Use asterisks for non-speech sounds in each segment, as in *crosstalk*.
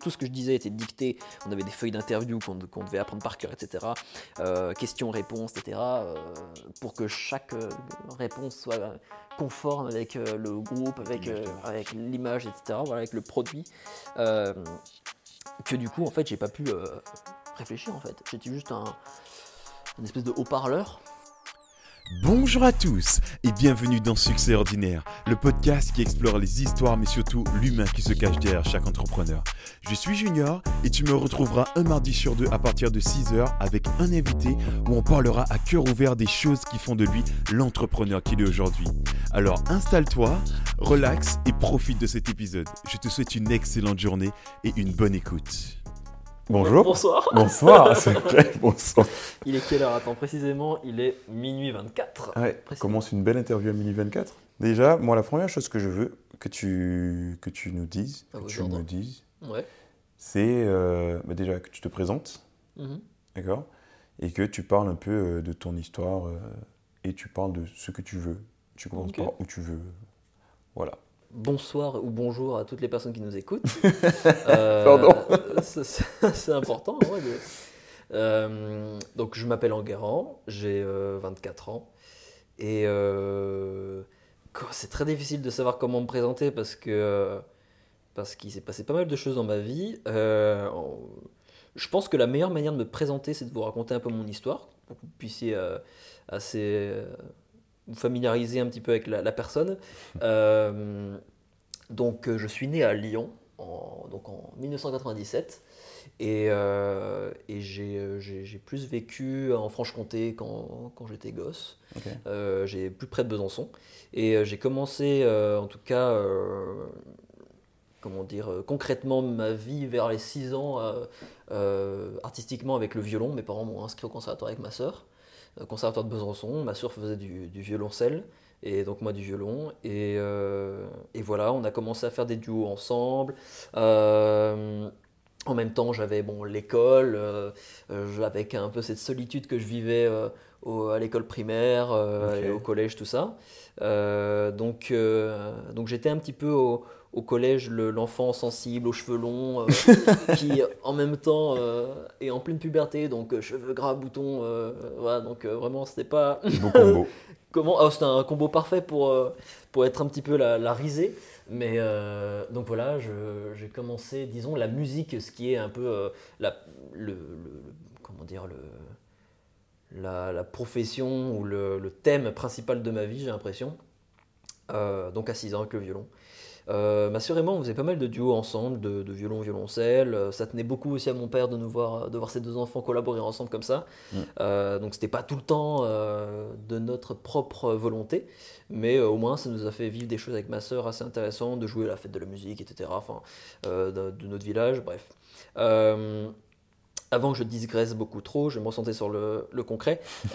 Tout ce que je disais était dicté. On avait des feuilles d'interview qu'on devait apprendre par cœur, etc. Euh, questions-réponses, etc. Euh, pour que chaque euh, réponse soit conforme avec le groupe, avec, avec l'image, etc. Voilà, avec le produit. que du coup, en fait, j'ai pas pu réfléchir. En fait, j'étais juste un, une espèce de haut-parleur Bonjour à tous et bienvenue dans Succès Ordinaire, le podcast qui explore les histoires mais surtout l'humain qui se cache derrière chaque entrepreneur. Je suis Junior et tu me retrouveras un mardi sur deux à partir de 6h avec un invité où on parlera à cœur ouvert des choses qui font de lui l'entrepreneur qu'il est aujourd'hui. Alors installe-toi, relaxe et profite de cet épisode. Je te souhaite une excellente journée et une bonne écoute. Bonjour. Bonsoir. Bonsoir, *laughs* c'est vrai, bonsoir. Il est quelle heure? Attends, précisément, il est minuit 24. Ouais, commence une belle interview à minuit 24. Déjà, moi, la première chose que je veux que tu, que tu nous dises, que tu me dises, ouais. c'est euh, bah, déjà que tu te présentes, mhm. d'accord? Et que tu parles un peu euh, de ton histoire euh, et tu parles de ce que tu veux. Tu commences par où tu veux. Voilà bonsoir ou bonjour à toutes les personnes qui nous écoutent. *laughs* Euh, Pardon. C'est important. Euh, donc, je m'appelle Enguerrand, j'ai 24 euh, ans. Et c'est très difficile de savoir comment me présenter parce que parce qu'il s'est passé pas mal de choses dans ma vie. je pense que la meilleure manière de me présenter, c'est de vous raconter un peu mon histoire, pour que vous puissiez assez vous familiariser un petit peu avec la, personne. Euh, donc, euh, je suis né à Lyon, en, donc en 1997. Et, euh, et j'ai plus vécu en Franche-Comté quand, quand j'étais gosse. j'ai plus près de Besançon. Et j'ai commencé, en tout cas, comment dire, concrètement ma vie vers les 6 ans, artistiquement avec le violon. Mes parents m'ont inscrit au conservatoire avec ma sœur. Euh, conservatoire de Besançon. Ma soeur faisait du, violoncelle et donc moi du violon. Et, euh, et, voilà, on a commencé à faire des duos ensemble. Euh, en même temps, j'avais bon, l'école, avec un peu cette solitude que je vivais à l'école primaire et au collège, tout ça. donc donc j'étais un petit peu au, au collège l'enfant sensible aux cheveux longs euh, *laughs* qui en même temps euh, est en pleine puberté donc euh, cheveux gras boutons voilà donc vraiment c'était pas bon *laughs* combo comment oh, c'était un combo parfait pour pour être un petit peu la, risée. Mais donc voilà j'ai commencé disons la musique ce qui est un peu la le, comment dire le la, la profession ou le, le, thème principal de ma vie j'ai l'impression. Donc à 6 ans avec le violon euh, ma sœur et moi, on faisait pas mal de duos ensemble, de, violon, violoncelle. Euh, ça tenait beaucoup aussi à mon père de nous voir, de voir ces deux enfants collaborer ensemble comme ça. Mm. Euh, donc c'était pas tout le temps de notre propre volonté, mais au moins ça nous a fait vivre des choses avec ma sœur assez intéressantes, de jouer à la fête de la musique, etc. Enfin, de, notre village, bref. avant que je digresse beaucoup trop, je vais me recentrer sur le, le concret. *laughs*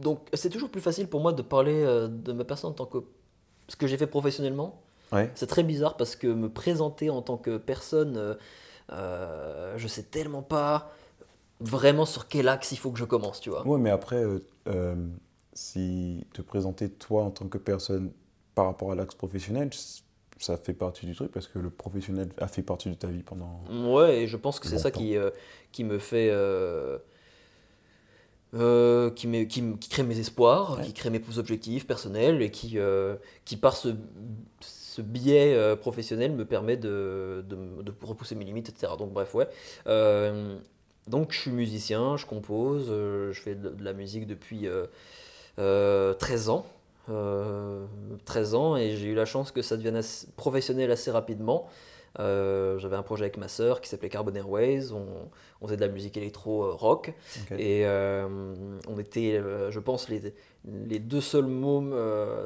donc c'est toujours plus facile pour moi de parler de ma personne en tant que ce que j'ai fait professionnellement. C'est très bizarre parce que me présenter en tant que personne, euh, euh, je sais tellement pas vraiment sur quel axe il faut que je commence, tu vois. Ouais, mais après, euh, si te présenter toi en tant que personne par rapport à l'axe professionnel, ça fait partie du truc parce que le professionnel a fait partie de ta vie pendant. Ouais, et je pense que c'est ça qui, qui me fait euh, qui, qui, qui, crée mes espoirs, qui crée mes objectifs personnels et qui, euh, qui par ce, ce biais euh, professionnel me permet de, de, de, repousser mes limites, etc. Donc bref, ouais. donc je suis musicien, je compose, je fais de, la musique depuis 13 ans. 13 ans et j'ai eu la chance que ça devienne professionnel assez rapidement. Euh, j'avais un projet avec ma sœur qui s'appelait Carbon Airways. On, on, faisait de la musique électro-rock. Et euh, on était, euh, je pense, les, les deux seuls mômes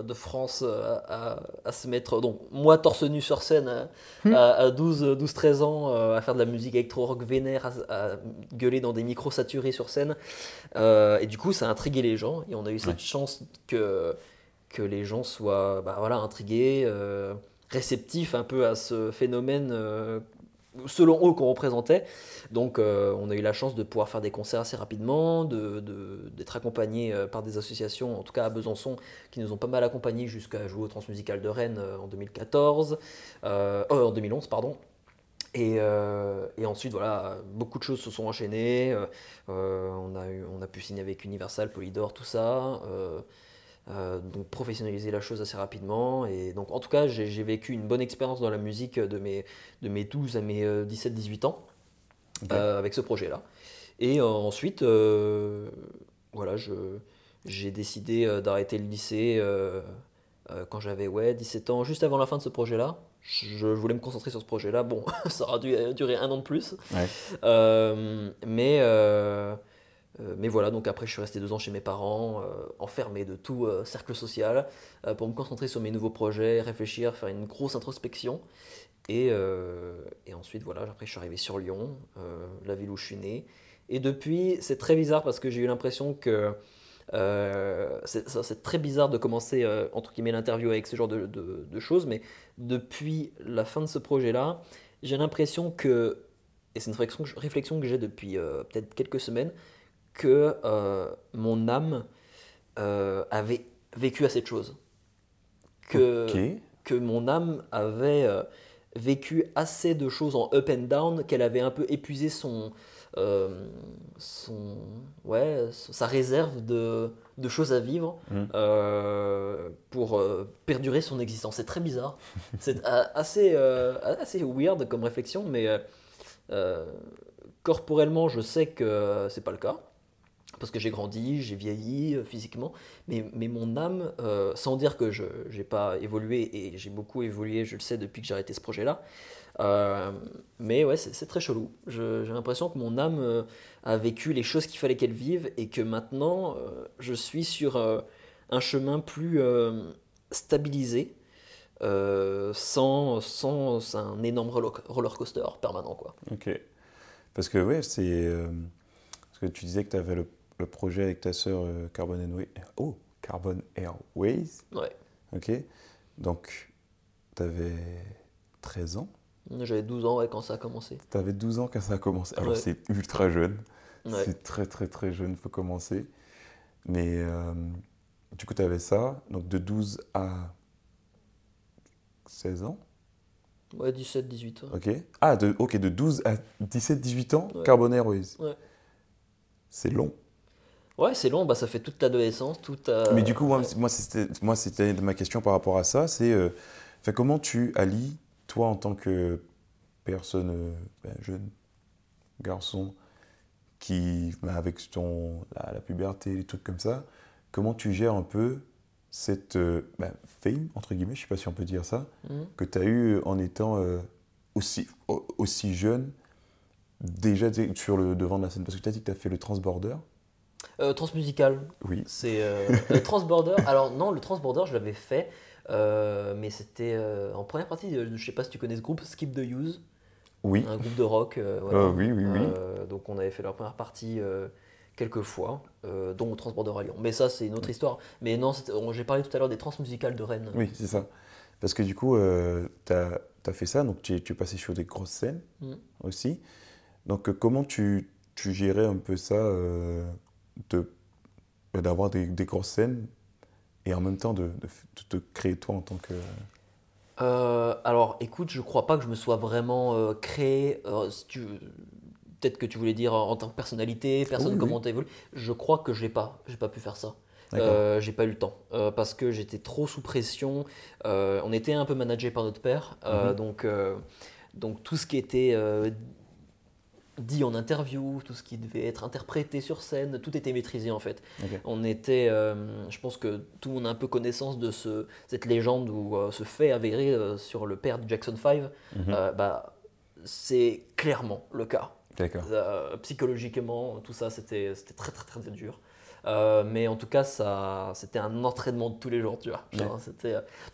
de France à, à, se mettre. Donc, moi, torse nu sur scène à, 12-13 hmm. ans, à faire de la musique électro-rock vénère, à, gueuler dans des micros saturés sur scène. et du coup, ça a intrigué les gens. Et on a eu cette chance que, que les gens soient bah, voilà, intrigués réceptif un peu à ce phénomène euh, selon eux qu'on représentait. Donc on a eu la chance de pouvoir faire des concerts assez rapidement, d'être de, accompagné par des associations, en tout cas à Besançon, qui nous ont pas mal accompagnés jusqu'à jouer au Transmusical de Rennes en 2014, en 2011 pardon. Et, et, ensuite, voilà, beaucoup de choses se sont enchaînées. on, a eu, on a pu signer avec Universal, Polydor, tout ça. Euh, donc professionnaliser la chose assez rapidement. Et donc en tout cas, j'ai vécu une bonne expérience dans la musique de mes, de mes 12 à mes 17-18 euh, ans euh, avec ce projet-là. Et ensuite, voilà, j'ai décidé d'arrêter le lycée quand j'avais ouais, 17 ans, juste avant la fin de ce projet-là. Je voulais me concentrer sur ce projet-là. Bon, *laughs* ça aura dû durer un an de plus. mais mais voilà, donc après je suis resté deux ans chez mes parents, euh, enfermé de tout euh, cercle social, pour me concentrer sur mes nouveaux projets, réfléchir, faire une grosse introspection. Et, et ensuite, voilà, après je suis arrivé sur Lyon, la ville où je suis né. Et depuis, c'est très bizarre parce que j'ai eu l'impression que c'est très bizarre de commencer, entre guillemets, l'interview avec ce genre de, de, choses, mais depuis la fin de ce projet-là, j'ai l'impression que, et c'est une réflexion que j'ai depuis peut-être quelques semaines, que euh, mon âme euh, avait vécu assez de choses. Que, que mon âme avait euh, vécu assez de choses en up and down, qu'elle avait un peu épuisé son, son, ouais, sa réserve de, de choses à vivre mmh. pour perdurer son existence. C'est très bizarre. C'est assez, assez weird comme réflexion, mais corporellement, je sais que c'est pas le cas parce que j'ai grandi, j'ai vieilli euh, physiquement, mais, mais mon âme, euh, sans dire que je n'ai pas évolué, et j'ai beaucoup évolué, je le sais, depuis que j'ai arrêté ce projet-là, euh, mais ouais, c'est très chelou. J'ai l'impression que mon âme a vécu les choses qu'il fallait qu'elle vive, et que maintenant, je suis sur un chemin plus stabilisé, sans, sans un énorme roller coaster permanent. Quoi. Ok. Parce que ouais, c'est... Parce que tu disais que tu avais le le projet avec ta sœur euh, Carbon, Airways. Oh, Carbon Airways. Ouais. Ok. Donc, tu avais 13 ans. J'avais 12 ans ouais, quand ça a commencé. Tu avais 12 ans quand ça a commencé. Alors, c'est ultra jeune. C'est très, très, très jeune faut commencer. Mais euh, du coup, tu avais ça. Donc, de 12 à 16 ans. Ouais, 17, 18 ans. Ok. Ah, de, ok, de 12 à 17, 18 ans, Carbon Airways. Ouais. C'est long. Ouais, c'est long, bah, ça fait toute l'adolescence, toute. Mais du coup, moi, moi c'était, moi, c'était ma question par rapport à ça, c'est euh, comment tu allies, toi, en tant que personne euh, ben, jeune, garçon, qui, ben, avec ton, la, puberté, les trucs comme ça, comment tu gères un peu cette euh, ben, fame, entre guillemets, je sais pas si on peut dire ça, mmh. que tu as eu en étant aussi, aussi jeune, déjà sur le devant de la scène Parce que tu as dit que tu as fait le transborder. Euh, transmusical. Oui. C'est euh, le transborder. *laughs* Alors non, le transborder, je l'avais fait, euh, mais c'était en première partie. Je sais pas si tu connais ce groupe, Skip the Use. Oui. Un groupe de rock. Oui, oui, oui. donc on avait fait leur première partie quelques fois, dont au transborder à Lyon. Mais ça, c'est une autre histoire. Mais non, j'ai parlé tout à l'heure des transmusicales de Rennes. Oui, c'est ça. Parce que du coup, tu as, as, fait ça, donc tu, es passé sur des grosses scènes mm. aussi. Donc comment tu, tu gérais un peu ça bah, d'avoir des, des, grosses scènes et en même temps de, de, te créer toi en tant que... Euh, alors écoute, je crois pas que je me sois vraiment euh, créé, euh, peut-être que tu voulais dire en tant que personnalité, personne, comment tu évolué. Je crois que j'ai pas, j'ai pas pu faire ça. j'ai pas eu le temps parce que j'étais trop sous pression. on était un peu managé par notre père, mhm. donc, donc tout ce qui était dit en interview, tout ce qui devait être interprété sur scène, tout était maîtrisé en fait. On était, euh, je pense que tout le monde a un peu connaissance de ce, cette légende ou euh, ce fait avéré euh, sur le père de Jackson 5. Mhm. bah, c'est clairement le cas. psychologiquement, tout ça, c'était très très très dur. mais en tout cas, c'était un entraînement de tous les jours, tu vois.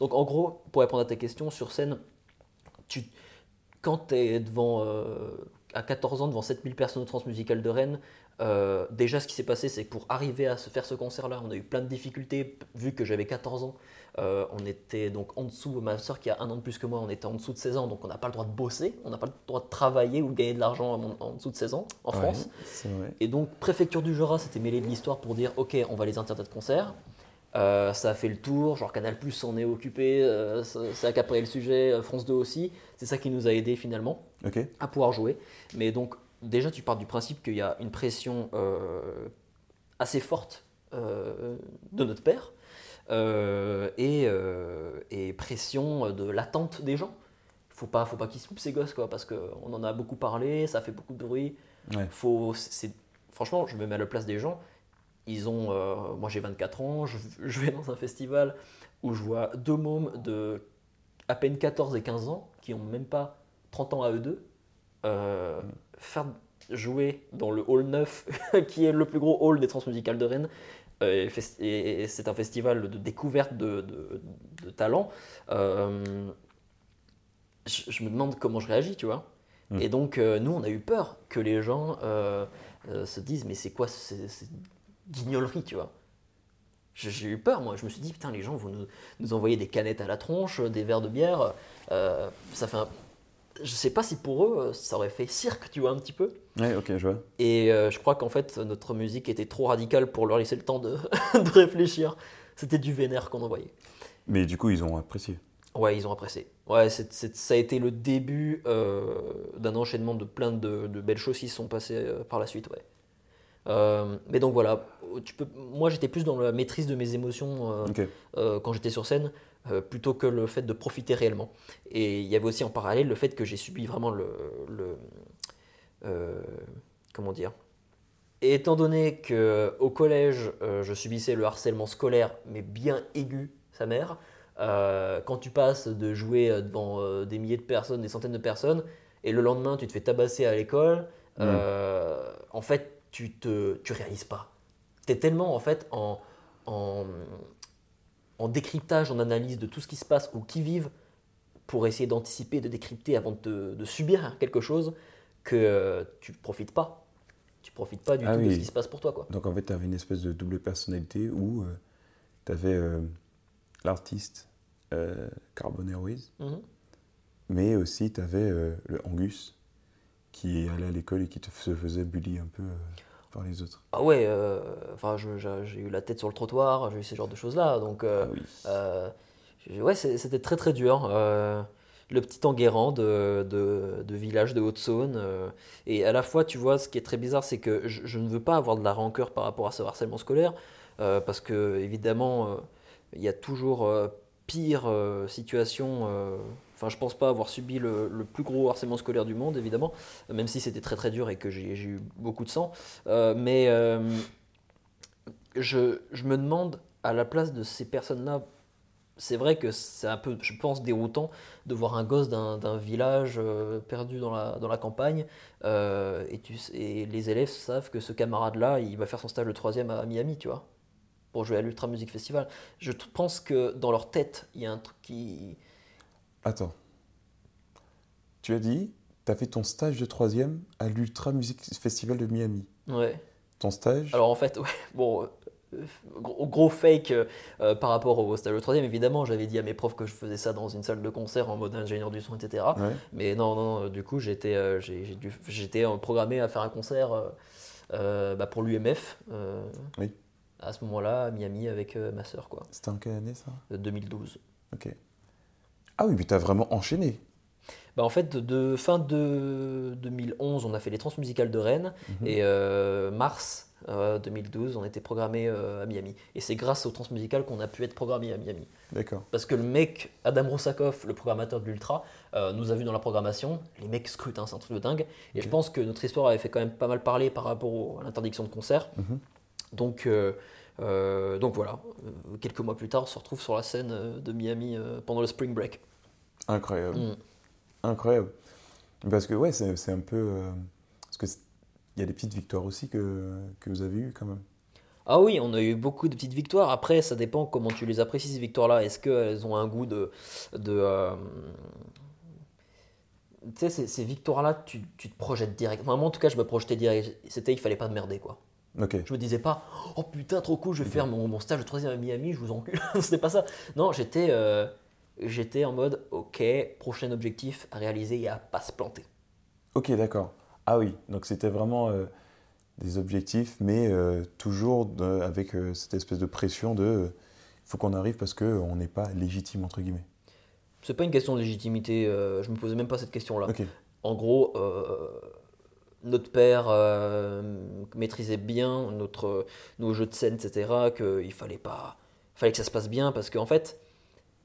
donc en gros, pour répondre à ta question, sur scène, tu, quand tu es devant à 14 ans devant 7000 personnes au Transmusical de Rennes. Euh, déjà, ce qui s'est passé, c'est que pour arriver à se faire ce concert-là, on a eu plein de difficultés, vu que j'avais 14 ans. Euh, on était donc en dessous, ma soeur qui a un an de plus que moi, on était en dessous de 16 ans, donc on n'a pas le droit de bosser, on n'a pas le droit de travailler ou de gagner de l'argent en, en dessous de 16 ans en Ouais, France. Et donc, préfecture du Jura s'était mêlé de l'histoire pour dire ok, on va les interdire de concert. Euh, ça a fait le tour, genre Canal Plus s'en est occupé, ça, ça a accaparé le sujet, France 2 aussi. C'est ça qui nous a aidé finalement à pouvoir jouer. Mais donc, déjà, tu pars du principe qu'il y a une pression euh, assez forte euh, de notre père euh, et, et pression de l'attente des gens. Faut pas, faut pas qu'ils se loupent ces gosses, quoi, parce qu'on en a beaucoup parlé, ça fait beaucoup de bruit. Ouais. Faut, c'est, franchement, je me mets à la place des gens. Ils ont, moi j'ai 24 ans, je, je vais dans un festival où je vois deux mômes de à peine 14 et 15 ans qui ont même pas 30 ans à eux deux euh, faire jouer dans le hall 9 *laughs* qui est le plus gros hall des transmusicales de Rennes euh, et, c'est un festival de découverte de, de, de talents Euh, je, je me demande comment je réagis tu vois Mm. et donc nous on a eu peur que les gens se disent mais c'est quoi ces guignoleries tu vois j'ai eu peur, moi. Je me suis dit, putain, les gens vont nous, nous envoyer des canettes à la tronche, des verres de bière. Euh, ça fait un... Je sais pas si pour eux, ça aurait fait cirque, tu vois, un petit peu. Ouais, ok, je vois. Et euh, je crois qu'en fait, notre musique était trop radicale pour leur laisser le temps de, *laughs* de réfléchir. C'était du vénère qu'on envoyait. Mais du coup, ils ont apprécié. Ouais, ils ont apprécié. Ouais, ça a été le début euh, d'un enchaînement de plein de, de belles choses qui se sont passées euh, par la suite, ouais. Euh, mais donc voilà, tu peux, moi j'étais plus dans la maîtrise de mes émotions euh, euh, quand j'étais sur scène, plutôt que le fait de profiter réellement. Et il y avait aussi en parallèle le fait que j'ai subi vraiment le... le comment dire? Et étant donné que au collège, euh, je subissais le harcèlement scolaire, mais bien aigu, sa mère, euh, quand tu passes de jouer devant euh, des milliers de personnes, des centaines de personnes, et le lendemain tu te fais tabasser à l'école, euh, en fait, tu te tu réalises pas. Tu es tellement en fait en, en, en décryptage, en analyse de tout ce qui se passe ou qui vivent pour essayer d'anticiper, de décrypter avant de, te- de subir quelque chose que euh, tu profites pas. Tu profites pas du Ah tout de ce qui se passe pour toi. Quoi. Donc en fait, tu avais une espèce de double personnalité où tu avais l'artiste euh, Carbon Airways, Mhm. mais aussi tu avais le Angus qui allait à l'école et qui te se faisait bully un peu euh, par les autres. Ah ouais, euh, enfin, j'ai eu la tête sur le trottoir, j'ai eu ce genre de choses-là. Donc, euh, Ah oui. euh, ouais, c'était très très dur. Le petit Enguerrand de, de, de village de Haute-Saône. et à la fois, tu vois, ce qui est très bizarre, c'est que je, je ne veux pas avoir de la rancœur par rapport à ce harcèlement scolaire, parce que évidemment, il y a toujours pire situation. Enfin, je pense pas avoir subi le, le plus gros harcèlement scolaire du monde, évidemment, même si c'était très très dur et que j'ai eu beaucoup de sang. Euh, mais euh, je, me demande, à la place de ces personnes-là, c'est vrai que c'est un peu, je pense, déroutant de voir un gosse d'un village euh, perdu dans la, campagne et, les élèves savent que ce camarade-là, il va faire son stage de troisième à Miami, tu vois, pour jouer à l'Ultra Music Festival. Je pense que dans leur tête, il y a un truc qui... Attends. Tu as dit, tu as fait ton stage de troisième à l'Ultra Music Festival de Miami. Ouais. Ton stage? Alors en fait, *laughs* ouais, bon, euh, gros, gros fake euh, euh, par rapport au stage de troisième, évidemment, j'avais dit à mes profs que je faisais ça dans une salle de concert en mode ingénieur du son, etc. Ouais. Mais non, non, du coup, j'étais euh, j'étais programmé à faire un concert euh, bah, pour l'UMF. Oui. À ce moment-là, à Miami avec ma sœur, quoi. C'était en quelle année ça? Euh, 2012. Ok. Ah oui, mais tu as vraiment enchaîné. Bah, en fait, de fin de 2011, on a fait les transmusicales de Rennes. Mhm. Et euh, mars euh, 2012, on était programmé euh, à Miami. Et c'est grâce aux transmusicales qu'on a pu être programmé à Miami. D'accord. Parce que le mec, Adam Rosakov, le programmateur de l'Ultra, euh, nous a vu dans la programmation. Les mecs scrutent, hein, c'est un truc de dingue. Et je pense que notre histoire avait fait quand même pas mal parler par rapport au- à l'interdiction de concert. Mhm. Donc, euh, donc voilà, Euh, quelques mois plus tard, on se retrouve sur la scène euh, de Miami pendant le Spring Break. Incroyable. Mm. Incroyable. Parce que ouais, c'est un peu. parce que c'est- il y a des petites victoires aussi que, que vous avez eues quand même. Ah oui, on a eu beaucoup de petites victoires. Après, ça dépend comment tu les apprécies, ces victoires-là. Est-ce qu'elles ont un goût de, de, euh, tu sais, ces, ces victoires-là, tu, tu te projettes direct. Moi, en tout cas, je me projetais direct. C'était, il fallait pas me merder, quoi. Ok. Je me disais pas, oh putain, trop cool, je vais faire mon, mon stage de troisième à Miami, je vous encule. *laughs* C'était pas ça. Non, j'étais, euh, j'étais en mode, ok, prochain objectif à réaliser et à pas se planter. Ok, d'accord. Ah oui, donc c'était vraiment euh, des objectifs, mais euh, toujours de- avec cette espèce de pression de il faut qu'on arrive parce qu'on n'est pas légitime, entre guillemets. C'est pas une question de légitimité, je me posais même pas cette question-là. En gros, notre père euh, maîtrisait bien notre, nos jeux de scène, etc. Qu'il fallait pas, fallait que ça se passe bien parce qu'en fait,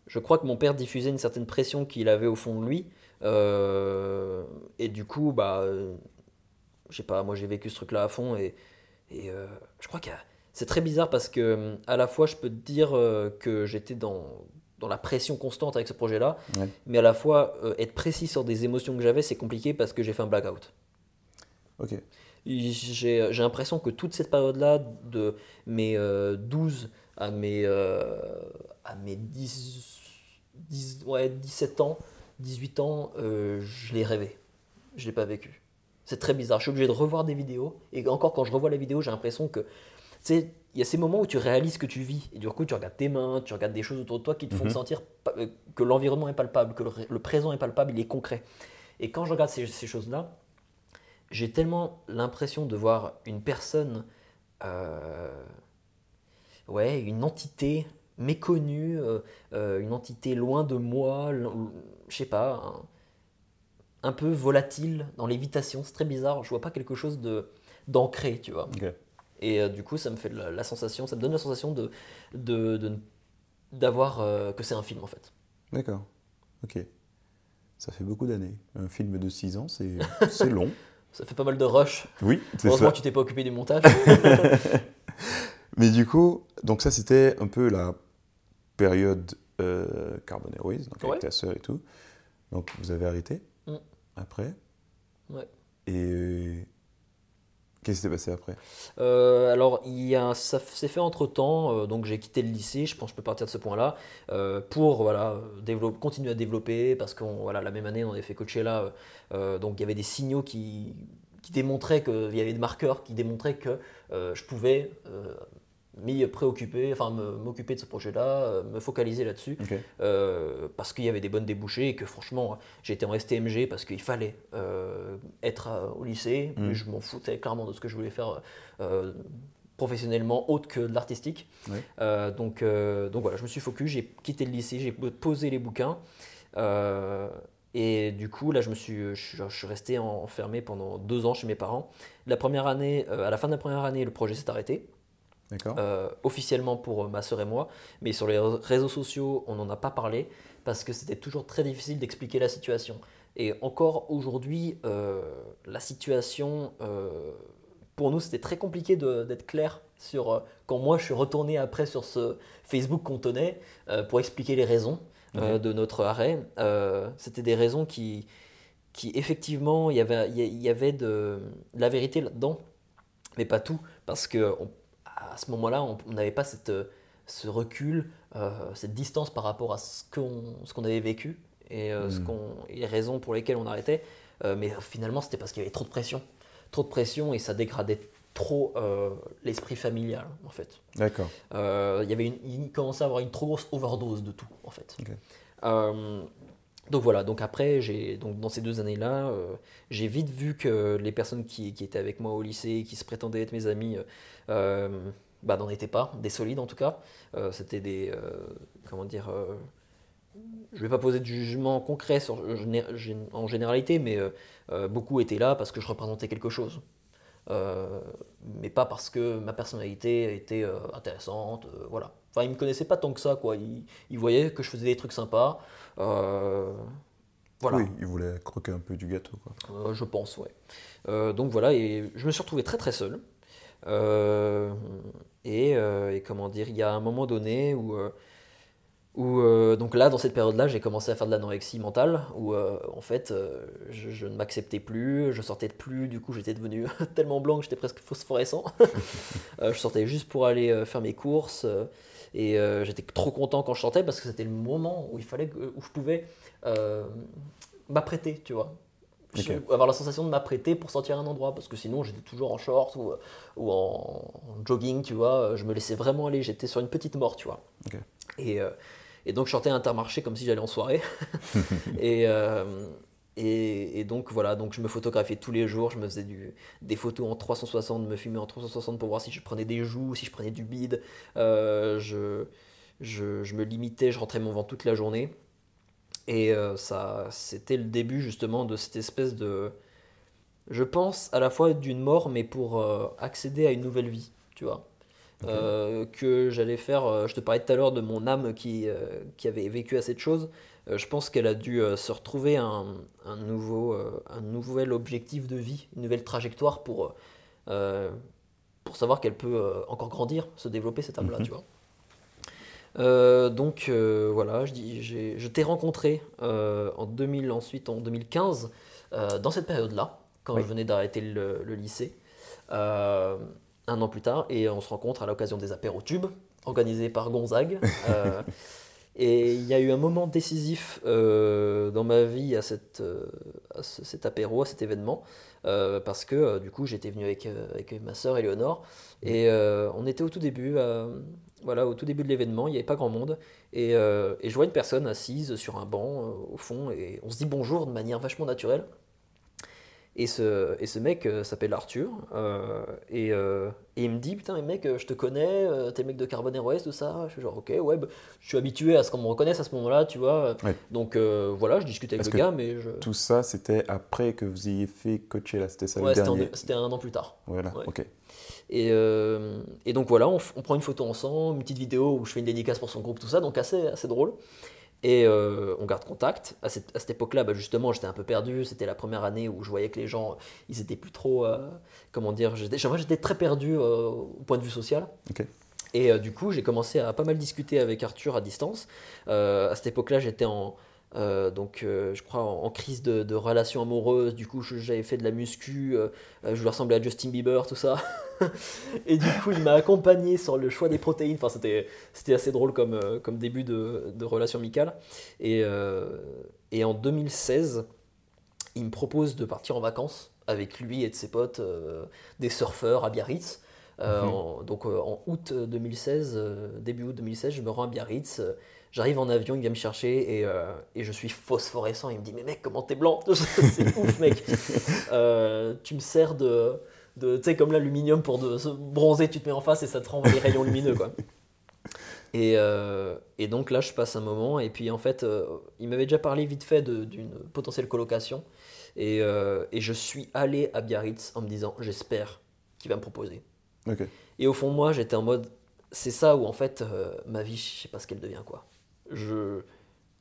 je crois que mon père diffusait une certaine pression qu'il avait au fond de lui. euh, et du coup, bah, euh, je sais pas, moi j'ai vécu ce truc-là à fond et, et euh, je crois que c'est très bizarre parce que à la fois je peux te dire que j'étais dans, dans la pression constante avec ce projet-là, Ouais. mais à la fois euh, être précis sur des émotions que j'avais, c'est compliqué parce que j'ai fait un blackout. Ok. J'ai l'impression que toute cette période-là, de mes euh, 12 à mes, euh, à mes 10, 10 ouais, 17 ans, 18 ans, euh, je l'ai rêvé. Je l'ai pas vécu. C'est très bizarre. Je suis obligé de revoir des vidéos. Et encore, quand je revois les vidéos, j'ai l'impression que. Tu il y a ces moments où tu réalises que tu vis. Et du coup, tu regardes tes mains, tu regardes des choses autour de toi qui te font Mhm. sentir euh, que l'environnement est palpable, que le, ré- le présent est palpable, il est concret. Et quand je regarde ces, ces choses-là, j'ai tellement l'impression de voir une personne, euh, ouais, une entité méconnue, euh, euh, une entité loin de moi, je sais pas, un, un peu volatile dans l'évitation. C'est très bizarre. Je vois pas quelque chose de d'ancré, tu vois. Et euh, du coup, ça me fait la, la sensation, ça me donne la sensation de de- de- d'avoir que c'est un film en fait. D'accord. Ok. Ça fait beaucoup d'années. Un film de 6 ans, c'est c'est long. *laughs* Ça fait pas mal de rush. Oui, c'est Heureusement ça. que tu t'es pas occupé du montage. *laughs* Mais du coup, donc ça c'était un peu la période euh, Carbon Airways, donc avec ta sœur et tout. Donc vous avez arrêté Mm. après. Ouais. Et euh, qu'est-ce qui s'est passé après? Euh, alors, il y a, ça s'est fait entre temps, donc j'ai quitté le lycée, je pense que je peux partir de ce point-là, euh, pour voilà, continuer à développer, parce que voilà, la même année, on avait fait Coachella, euh, donc il y avait des signaux qui, qui démontraient qu'il y avait des marqueurs qui démontraient que euh, je pouvais euh, m'y préoccuper, enfin m'occuper de ce projet-là, euh, me focaliser là-dessus. Euh, parce qu'il y avait des bonnes débouchés et que franchement j'étais en STMG parce qu'il fallait euh, être au lycée, Mm. mais je m'en foutais clairement de ce que je voulais faire euh, professionnellement autre que de l'artistique. Donc, donc voilà, je me suis focus, j'ai quitté le lycée, j'ai posé les bouquins. et du coup, là, je me suis, je, suis- je suis resté en- enfermé pendant deux ans chez mes parents. La première année, euh, à la fin de la première année, le projet s'est arrêté. Euh, officiellement pour euh, ma sœur et moi, mais sur les réseaux sociaux, on n'en a pas parlé parce que c'était toujours très difficile d'expliquer la situation. Et encore aujourd'hui, euh, la situation, euh, pour nous, c'était très compliqué d'être clair sur quand moi je suis retourné après sur ce Facebook qu'on tenait pour expliquer les raisons Ok. de notre arrêt. C'était des raisons qui, qui effectivement, il y avait, y- il y avait de, de la vérité là-dedans, mais pas tout, parce que on- à ce moment-là, on n'avait pas cette, euh, ce recul, euh, cette distance par rapport à ce qu'on ce qu'on avait vécu et, euh, ce Mm. qu'on- et les raisons pour lesquelles on arrêtait. Euh, mais finalement, c'était parce qu'il y avait trop de pression. Trop de pression et ça dégradait trop l'esprit familial, en fait. D'accord. Il y avait une, il commençait à avoir une trop grosse overdose de tout, en fait. Donc voilà, donc après, donc dans ces deux années-là, euh, j'ai vite vu que les personnes qui, étaient avec moi au lycée, qui se prétendaient être mes amis, euh, bah, n'en étaient pas, des solides en tout cas. Euh, c'était des. comment dire. je vais pas poser de jugement concret en généralité, mais beaucoup étaient là parce que je représentais quelque chose. Mais pas parce que ma personnalité était intéressante, voilà. Enfin, ils me connaissaient pas tant que ça, quoi. Ils voyaient que je faisais des trucs sympas. Euh, voilà. Oui, il voulait croquer un peu du gâteau. Quoi. Euh, je pense, ouais. Euh, donc voilà, et je me suis retrouvé très très seul. Et, et comment dire, il y a un moment donné où, où euh, donc là, dans cette période-là, j'ai commencé à faire de l'anorexie mentale, où euh, en fait, euh, je, je ne m'acceptais plus, je sortais de plus, du coup, j'étais devenu *laughs* tellement blanc que j'étais presque phosphorescent. *laughs* Je sortais juste pour aller faire mes courses, et euh, j'étais trop content quand je sortais parce que c'était le moment où il fallait que, où je pouvais euh, m'apprêter, tu vois. je- Ok. avoir la sensation de m'apprêter pour sortir à un endroit, parce que sinon j'étais toujours en short ou, ou en, en jogging, tu vois. Je me laissais vraiment aller, j'étais sur une petite mort, tu vois. Et, euh, et donc je sortais à Intermarché comme si j'allais en soirée. *laughs* et, et, donc voilà, donc je me photographiais tous les jours, je me faisais des photos en 360, me filmais en 360 pour voir si je prenais des joues, si je prenais du bide. Euh, je, je, je me limitais, je rentrais mon vent toute la journée. Et euh, ça, c'était le début justement de cette espèce de, je pense, à la fois d'une mort, mais pour euh, accéder à une nouvelle vie, tu vois. Euh, que j'allais faire, euh, je te parlais tout à l'heure de mon âme qui, euh, qui avait vécu à cette chose. Euh, je pense qu'elle a dû se retrouver un, un nouveau, un nouvel objectif de vie, une nouvelle trajectoire pour, pour savoir qu'elle peut encore grandir, se développer cette âme-là, Mhm. tu vois. Donc voilà, je, dis, je t'ai rencontré en 2000, ensuite en 2015, euh, dans cette période-là, quand Oui. je venais d'arrêter le, le lycée, un an plus tard, et on se rencontre à l'occasion des apérotubes organisés par Gonzague. *laughs* Euh, et il y a eu un moment décisif euh, dans ma vie à, cette, euh, à ce- cet apéro, à cet événement, euh, parce que du coup j'étais venu avec, avec ma sœur Éléonore, et on était au tout début, voilà, au tout début de l'événement, il n'y avait pas grand monde, et, et je vois une personne assise sur un banc au fond, et on se dit bonjour de manière vachement naturelle. Et ce, et ce mec euh, s'appelle Arthur, euh, et, euh, et il me dit Putain, mais mec, euh, je te connais, t'es le mec de Carbon Airways, tout ça. Je suis genre, ok, ouais, bah, je suis habitué à ce qu'on me reconnaisse à ce moment-là, tu vois. Ouais. Donc voilà, je discutais avec Est-ce le gars, mais je. Tout ça, c'était après que vous ayez fait coacher là, c'était ça Ouais, le dernier. c'était un an plus tard. Voilà, Ouais. ok. Et, euh, et donc voilà, on prend une photo ensemble, une petite vidéo où je fais une dédicace pour son groupe, tout ça, donc assez, assez drôle. Et euh, on garde contact. À cette, à cette époque-là, bah, justement, j'étais un peu perdu. C'était la première année où je voyais que les gens, ils étaient plus trop, euh, comment dire, j'étais, très perdu euh, au point de vue social. Et du coup, j'ai commencé à pas mal discuter avec Arthur à distance. À cette époque-là, j'étais en, euh, donc, euh, je crois, en, en crise de, de relation amoureuse. Du coup, j'avais fait de la muscu. euh, je lui ressemblais à Justin Bieber, tout ça. *laughs* et du coup, il m'a accompagné sur le choix des protéines. Enfin, c'était, c'était assez drôle comme, comme début de, de relation amicale. Et, et en 2016, il me propose de partir en vacances avec lui et de ses potes, des surfeurs à Biarritz. Mhm. en- donc en août 2016, euh, début août 2016, je me rends à Biarritz. J'arrive en avion, il vient me chercher et, euh, et je suis phosphorescent. Il me dit Mais mec, comment t'es blanc? *laughs* C'est ouf, mec. *laughs* Euh, tu me sers de. de tu sais, comme l'aluminium pour de, se bronzer, tu te mets en face et ça te renvoie des rayons lumineux, quoi. *laughs* Et, euh, et donc là, je passe un moment. Et puis en fait, il m'avait déjà parlé vite fait d'une potentielle colocation. Et, et je suis allé à Biarritz en me disant J'espère qu'il va me proposer. Et au fond moi, j'étais en mode, c'est ça où en fait ma vie, je sais pas ce qu'elle devient quoi. Je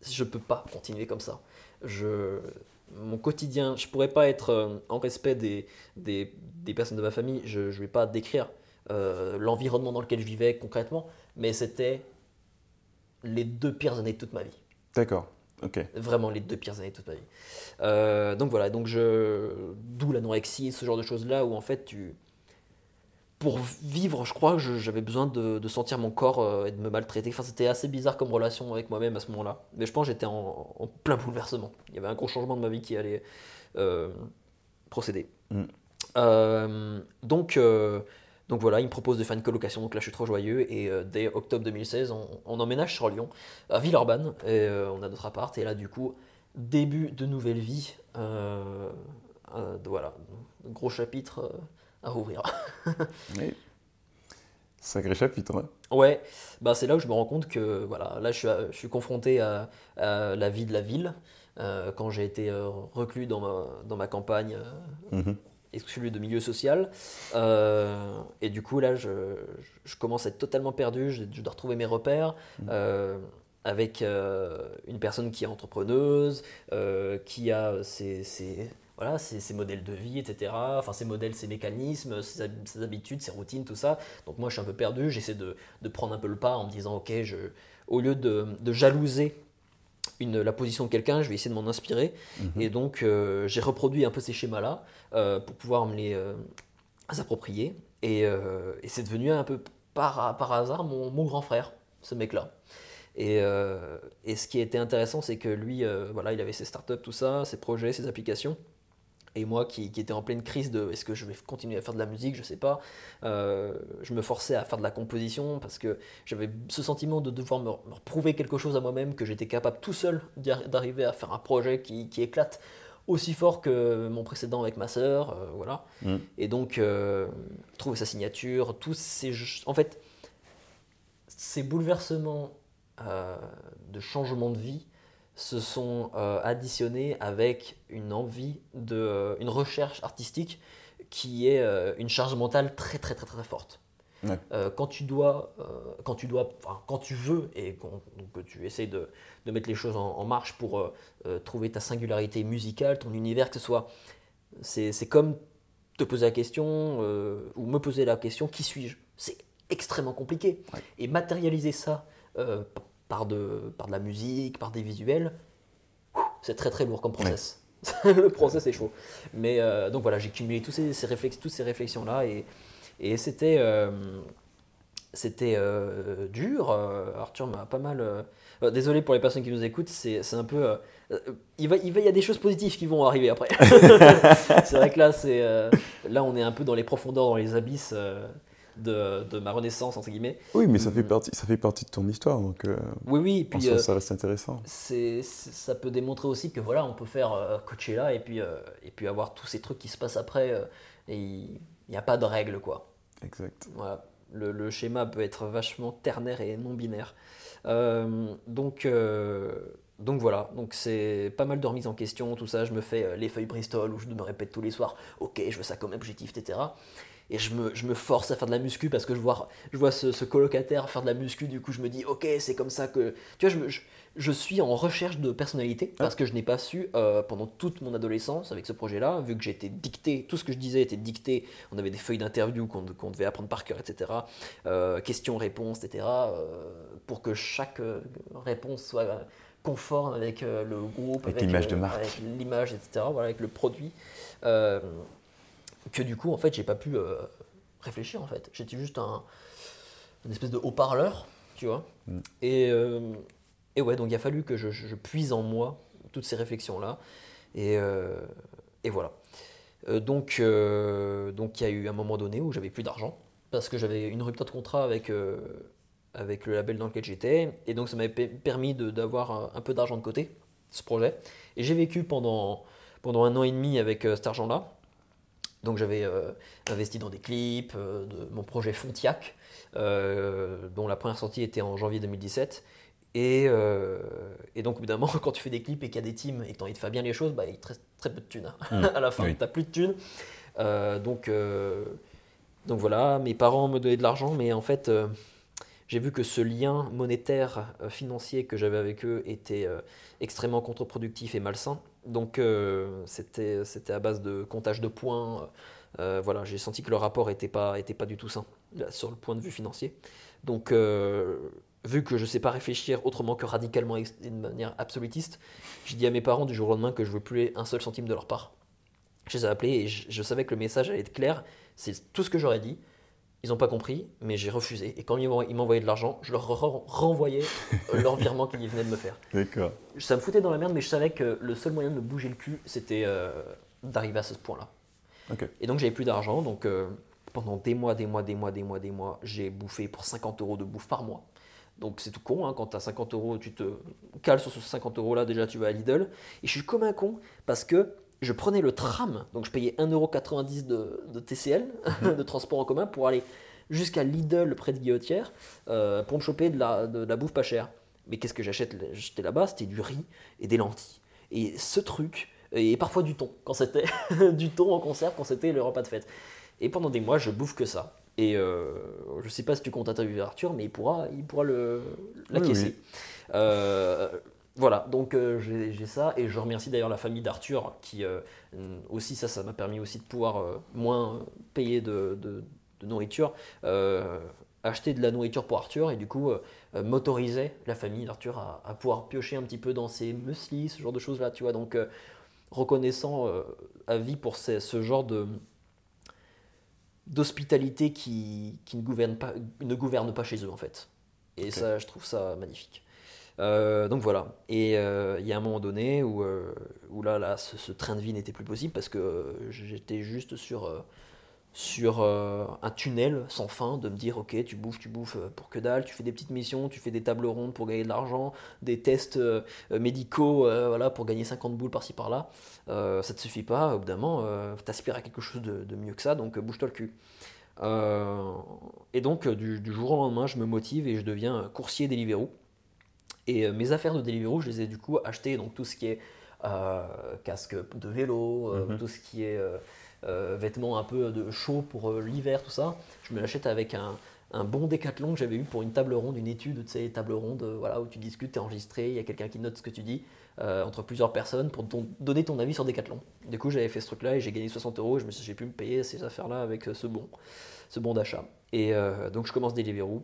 je peux pas continuer comme ça. Je mon quotidien, je pourrais pas être euh, en respect des, des, des personnes de ma famille. Je je vais pas décrire euh, l'environnement dans lequel je vivais concrètement, mais c'était les deux pires années de toute ma vie. D'accord. Ok. Vraiment les deux pires années de toute ma vie. Euh, donc voilà, donc je, d'où l'anorexie, ce genre de choses-là où en fait tu, pour vivre, je crois j'avais besoin de, de sentir mon corps euh, et de me maltraiter. Enfin, c'était assez bizarre comme relation avec moi-même à ce moment-là. Mais je pense que j'étais en, en plein bouleversement. Il y avait un gros changement de ma vie qui allait euh, procéder. Mm. Euh, donc, donc voilà, il me propose de faire une colocation. Donc là, je suis trop joyeux. Et dès octobre 2016, on, on emménage sur Lyon, à Villeurbanne. Et on a notre appart. Et là, du coup, début de nouvelle vie. Voilà, gros chapitre à rouvrir. *laughs* Oui. Sacré chapitre. hein. Ouais, bah c'est là où je me rends compte que voilà, là je suis, à- je suis confronté à, à la vie de la ville. euh, quand j'ai été euh, reclus dans ma, dans ma campagne, euh, Mhm. exclu de milieu social. Euh, et du coup, là, je, je commence à être totalement perdu. Je, je dois retrouver mes repères euh, avec euh, une personne qui est entrepreneuse, euh, qui a ses, ses- voilà, ses, ses modèles de vie, etc. Enfin, ses modèles, ses mécanismes, ses, hab- ses habitudes, ses routines, tout ça. Donc, moi, je suis un peu perdu. J'essaie de, de prendre un peu le pas en me disant, OK, je, au lieu de, de jalouser une, la position de quelqu'un, je vais essayer de m'en inspirer. Mhm. Et donc, euh, j'ai reproduit un peu ces schémas-là euh, pour pouvoir me les euh, approprier. Et, et c'est devenu un peu par, par hasard mon, mon grand frère, ce mec-là. Et, et ce qui était intéressant, c'est que lui, voilà, il avait ses startups, tout ça, ses projets, ses applications. Et moi qui, qui était en pleine crise de est-ce que je vais continuer à faire de la musique, je sais pas. Euh, je me forçais à faire de la composition parce que j'avais ce sentiment de devoir me, me prouver quelque chose à moi-même, que j'étais capable tout seul d'arriver à faire un projet qui, qui éclate aussi fort que mon précédent avec ma sœur, euh, voilà. Mm. Et donc euh, trouver sa signature, tous ces, en fait, ces bouleversements de changement de vie se sont euh, additionnés avec une envie de euh, une recherche artistique qui est euh, une charge mentale très très très très forte. Ouais. Quand tu dois, quand tu dois, enfin, quand tu veux et donc que tu essayes de, de mettre les choses en, en marche pour trouver ta singularité musicale, ton univers, que ce soit, c'est comme te poser la question ou me poser la question qui suis-je? C'est extrêmement compliqué Ouais. et matérialiser ça par de, par de la musique, par des visuels, c'est très très lourd comme process. *laughs* le process est chaud. Mais euh, donc voilà, j'ai cumulé tous ces, ces réflex- toutes ces réflexions-là et, et c'était euh, c'était euh, dur. Arthur m'a pas mal. euh, désolé pour les personnes qui nous écoutent, c'est un peu. euh, il, va, il, va, y a des choses positives qui vont arriver après. *laughs* c'est vrai que là, c'est là, on est un peu dans les profondeurs, dans les abysses de, de ma renaissance, entre guillemets. Oui, mais ça fait Mhm. partie, ça fait partie de ton histoire, donc euh, Oui, oui, et puis. soi, euh, ça reste intéressant. c'est, ça peut démontrer aussi que voilà, on peut faire euh, Coachella et puis, euh, et puis avoir tous ces trucs qui se passent après et il n'y a pas de règles quoi. Exact. Voilà. Le, le schéma peut être vachement ternaire et non binaire. Euh, donc, donc voilà, donc c'est pas mal de remises en question, tout ça. Je me fais les feuilles Bristol où je me répète tous les soirs, ok, je veux ça comme objectif, etc. Et je me, je me force à faire de la muscu parce que je vois, je vois ce, ce colocataire faire de la muscu, du coup je me dis, ok, c'est comme ça que. Tu vois, je, me- je, je suis en recherche de personnalité parce que je n'ai pas su euh, pendant toute mon adolescence avec ce projet-là, vu que j'étais dicté, tout ce que je disais était dicté, on avait des feuilles d'interview qu'on devait apprendre par cœur, etc. Euh, questions-réponses, etc. euh, pour que chaque euh, réponse soit conforme avec le groupe, Avec l'image de marque. avec l'image, etc. Voilà, avec le produit. Que du coup, en fait, j'ai pas pu euh, réfléchir, en fait. J'étais juste un, une espèce de haut-parleur, tu vois. Mm. Et, euh, et ouais, donc il a fallu que je, je puise en moi toutes ces réflexions-là. Et, euh, et voilà. Donc, donc il y a eu un moment donné où j'avais plus d'argent parce que j'avais une rupture de contrat avec, avec le label dans lequel j'étais. Et donc ça m'avait pe- permis d'avoir un, un peu d'argent de côté, ce projet. Et j'ai vécu pendant, pendant un an et demi avec euh, cet argent-là. Donc j'avais euh, investi dans des clips, euh, de mon projet Fontiac, euh, dont la première sortie était en janvier 2017. Et, et donc, évidemment, *laughs* quand tu fais des clips et qu'il y a des teams et que tu as envie de faire bien les choses, bah, il te reste très peu de thunes. hein. Mm. *laughs* à la fin, Oui. tu n'as plus de thunes. Donc, donc voilà, mes parents me donnaient de l'argent, mais en fait, j'ai vu que ce lien monétaire, financier que j'avais avec eux était extrêmement contre-productif et malsain. Donc, euh, c'était à base de comptage de points. Euh, voilà, j'ai senti que le rapport n'était pas, était pas du tout sain sur le point de vue financier. Donc, euh, vu que je ne sais pas réfléchir autrement que radicalement et de manière absolutiste, j'ai dit à mes parents du jour au lendemain que je ne veux plus un seul centime de leur part. Je les ai appelés et je savais que le message allait être clair. C'est tout ce que j'aurais dit. Ils n'ont pas compris, mais j'ai refusé. Et quand ils m'envoyaient- de l'argent, je leur re- renvoyais euh, *laughs* leur virement qu'ils venaient de me faire. D'accord. Ça me foutait dans la merde, mais je savais que le seul moyen de me bouger le cul, c'était euh, d'arriver à ce point-là. Et donc j'avais plus d'argent, donc euh, pendant des mois, des mois, des mois, des mois, des mois, j'ai bouffé pour 50 euros de bouffe par mois. Donc c'est tout con, hein, quand tu as 50 euros, tu te cales sur ce 50 euros là, déjà tu vas à Lidl. Et je suis comme un con parce que je prenais le tram, donc je payais 1,90€ de, de TCL, *laughs* de transport en commun, pour aller jusqu'à Lidl près de Guillotière euh, pour me choper de la, de, la bouffe pas chère. Mais qu'est-ce que j'achète J'étais là-bas, c'était du riz et des lentilles. Et ce truc, et parfois du thon, quand c'était *laughs* du thon en conserve, quand c'était le repas de fête. Et pendant des mois, je bouffe que ça. Et euh, je sais pas si tu comptes interviewer Arthur, mais il pourra, il pourra le l'acquiescer. Oui, Euh, voilà, donc euh, j'ai ça, et je remercie d'ailleurs la famille d'Arthur, qui euh, aussi, ça, ça m'a permis aussi de pouvoir euh, moins payer de, de- de nourriture, acheter de la nourriture pour Arthur, et du coup, m'autorisait la famille d'Arthur à, à pouvoir piocher un petit peu dans ses muesli, ce genre de choses-là, tu vois, donc reconnaissant à vie pour ces- ce genre de d'hospitalité qui, qui ne, gouverne pas, ne gouverne pas chez eux en fait. Et ça, je trouve ça magnifique. Donc voilà. Et il y a un moment donné où, où là, là ce, train de vie n'était plus possible parce que j'étais juste sur sur euh, un tunnel sans fin, de me dire ok tu bouffes, tu bouffes euh, pour que dalle, tu fais des petites missions, tu fais des tables rondes pour gagner de l'argent, des tests euh, médicaux voilà, pour gagner 50 boules par-ci par-là, ça te suffit pas, moment t'aspires à quelque chose de, mieux que ça, donc bouge-toi le cul. et donc du, jour au lendemain je me motive et je deviens coursier Deliveroo. Et mes affaires de Deliveroo je les ai du coup achetées, donc tout ce qui est casque de vélo, mhm. tout ce qui est... Euh, vêtements un peu de chaud pour euh, l'hiver, tout ça. Je me l'achète avec un, bon décathlon que j'avais eu pour une table ronde, une étude, tu sais, table ronde, euh, voilà, où tu discutes, tu es enregistré, il y a quelqu'un qui note ce que tu dis entre plusieurs personnes pour donner ton avis sur Decathlon. Du coup, j'avais fait ce truc-là et j'ai gagné 60 euros et je me suis j'ai pu me payer ces affaires-là avec ce bon, ce bon d'achat. Et donc, je commence Deliveroo.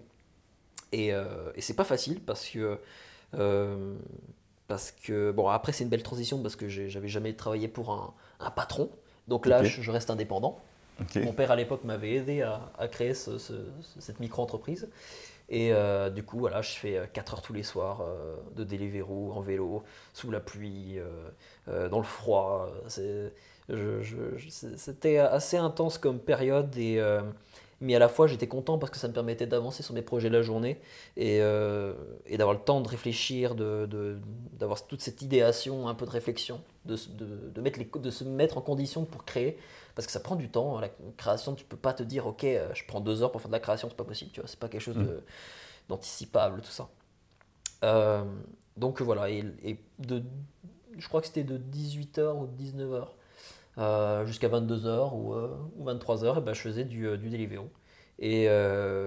Et, et c'est pas facile parce que. Parce que, bon, après, c'est une belle transition parce que j'avais jamais travaillé pour un, un patron. Donc là, je, reste indépendant. Mon père à l'époque m'avait aidé à, créer cette micro-entreprise. Et euh, du coup, voilà, je fais 4 euh, heures tous les soirs euh, de Deliveroo en vélo, sous la pluie, dans le froid. C'était assez intense comme période et mais à la fois j'étais content parce que ça me permettait d'avancer sur mes projets de la journée et, euh, et d'avoir le temps de réfléchir, d'avoir de, toute cette idéation, un peu de réflexion, de, de, mettre les, de se mettre en condition pour créer, parce que ça prend du temps. La création, tu peux pas te dire, ok, euh, je prends deux heures pour faire de la création, c'est pas possible, tu vois, c'est pas quelque chose mm. d'anticipable, tout ça. Euh, donc voilà, et, et, de, je crois que c'était de 18h ou 19h euh, jusqu'à 22h ou, euh, ou 23h, et ben, je faisais du, euh, du. Et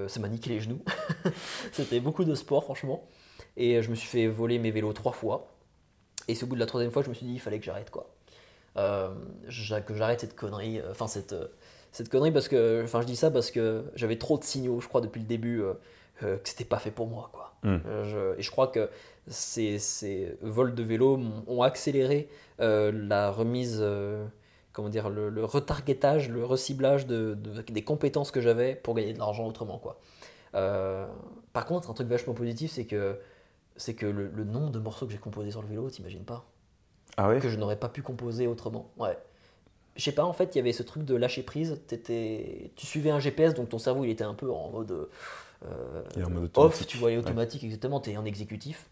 ça m'a niqué les genoux. *laughs* C'était beaucoup de sport, franchement. Et je me suis fait voler mes vélos trois fois. Et c'est au bout de la troisième fois je me suis dit, il fallait que j'arrête, quoi. que j'arrête cette connerie. Enfin, cette, cette connerie, parce que. Enfin, je dis ça parce que j'avais trop de signaux, je crois, depuis le début, que c'était pas fait pour moi, quoi. Hmm. et je crois que ces, ces vols de vélo ont accéléré la remise comment dire, le, retargetage, le reciblage de, des compétences que j'avais pour gagner de l'argent autrement. Quoi. Euh, par contre, un truc vachement positif, c'est que, c'est que le, nombre de morceaux que j'ai composés sur le vélo, t'imagines pas Ah ouais? Que je n'aurais pas pu composer autrement. Ouais. Je sais pas, en fait, il y avait ce truc de lâcher prise. Étais, tu suivais un GPS, donc ton cerveau, il était un peu en mode, euh, off, tu vois, les automatiques, exactement, tu es en exécutif.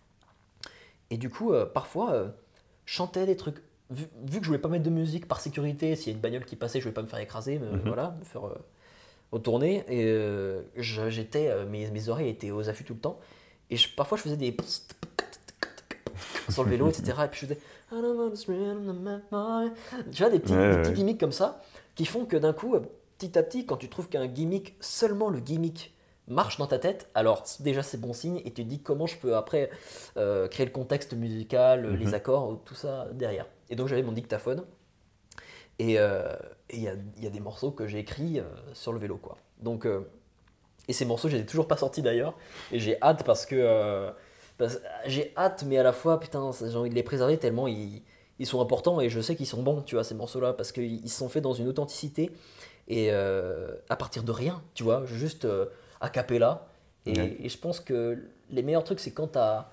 Et du coup, euh, parfois, je chantais des trucs vu, que je voulais pas mettre de musique par sécurité, s'il y a une bagnole qui passait, je voulais pas me faire écraser, mais, mhm. voilà, me faire euh, retourner. Et euh, j'étais, euh, mes, mes, oreilles étaient aux affûts tout le temps. Et je, parfois, je faisais des sur le vélo, etc. Et puis je faisais. Tu vois, des petits, des petits gimmicks comme ça qui font que d'un coup, petit à petit, quand tu trouves qu'un gimmick, seulement le gimmick marche dans ta tête, alors déjà c'est bon signe et tu te dis comment je peux après créer le contexte musical, les mhm. accords, tout ça derrière. Et donc j'avais mon dictaphone. Et euh, il y, a, y, a, des morceaux que j'ai écrits euh, sur le vélo. quoi. Donc, euh, et ces morceaux, je les ai toujours pas sortis d'ailleurs. Et j'ai hâte parce que. j'ai hâte, mais à la fois, putain, j'ai envie de les préserver tellement ils, ils sont importants et je sais qu'ils sont bons, tu vois, ces morceaux-là, parce qu'ils sont faits dans une authenticité et à partir de rien, tu vois, juste à cappella. Et, et, je pense que les meilleurs trucs, c'est quand tu as,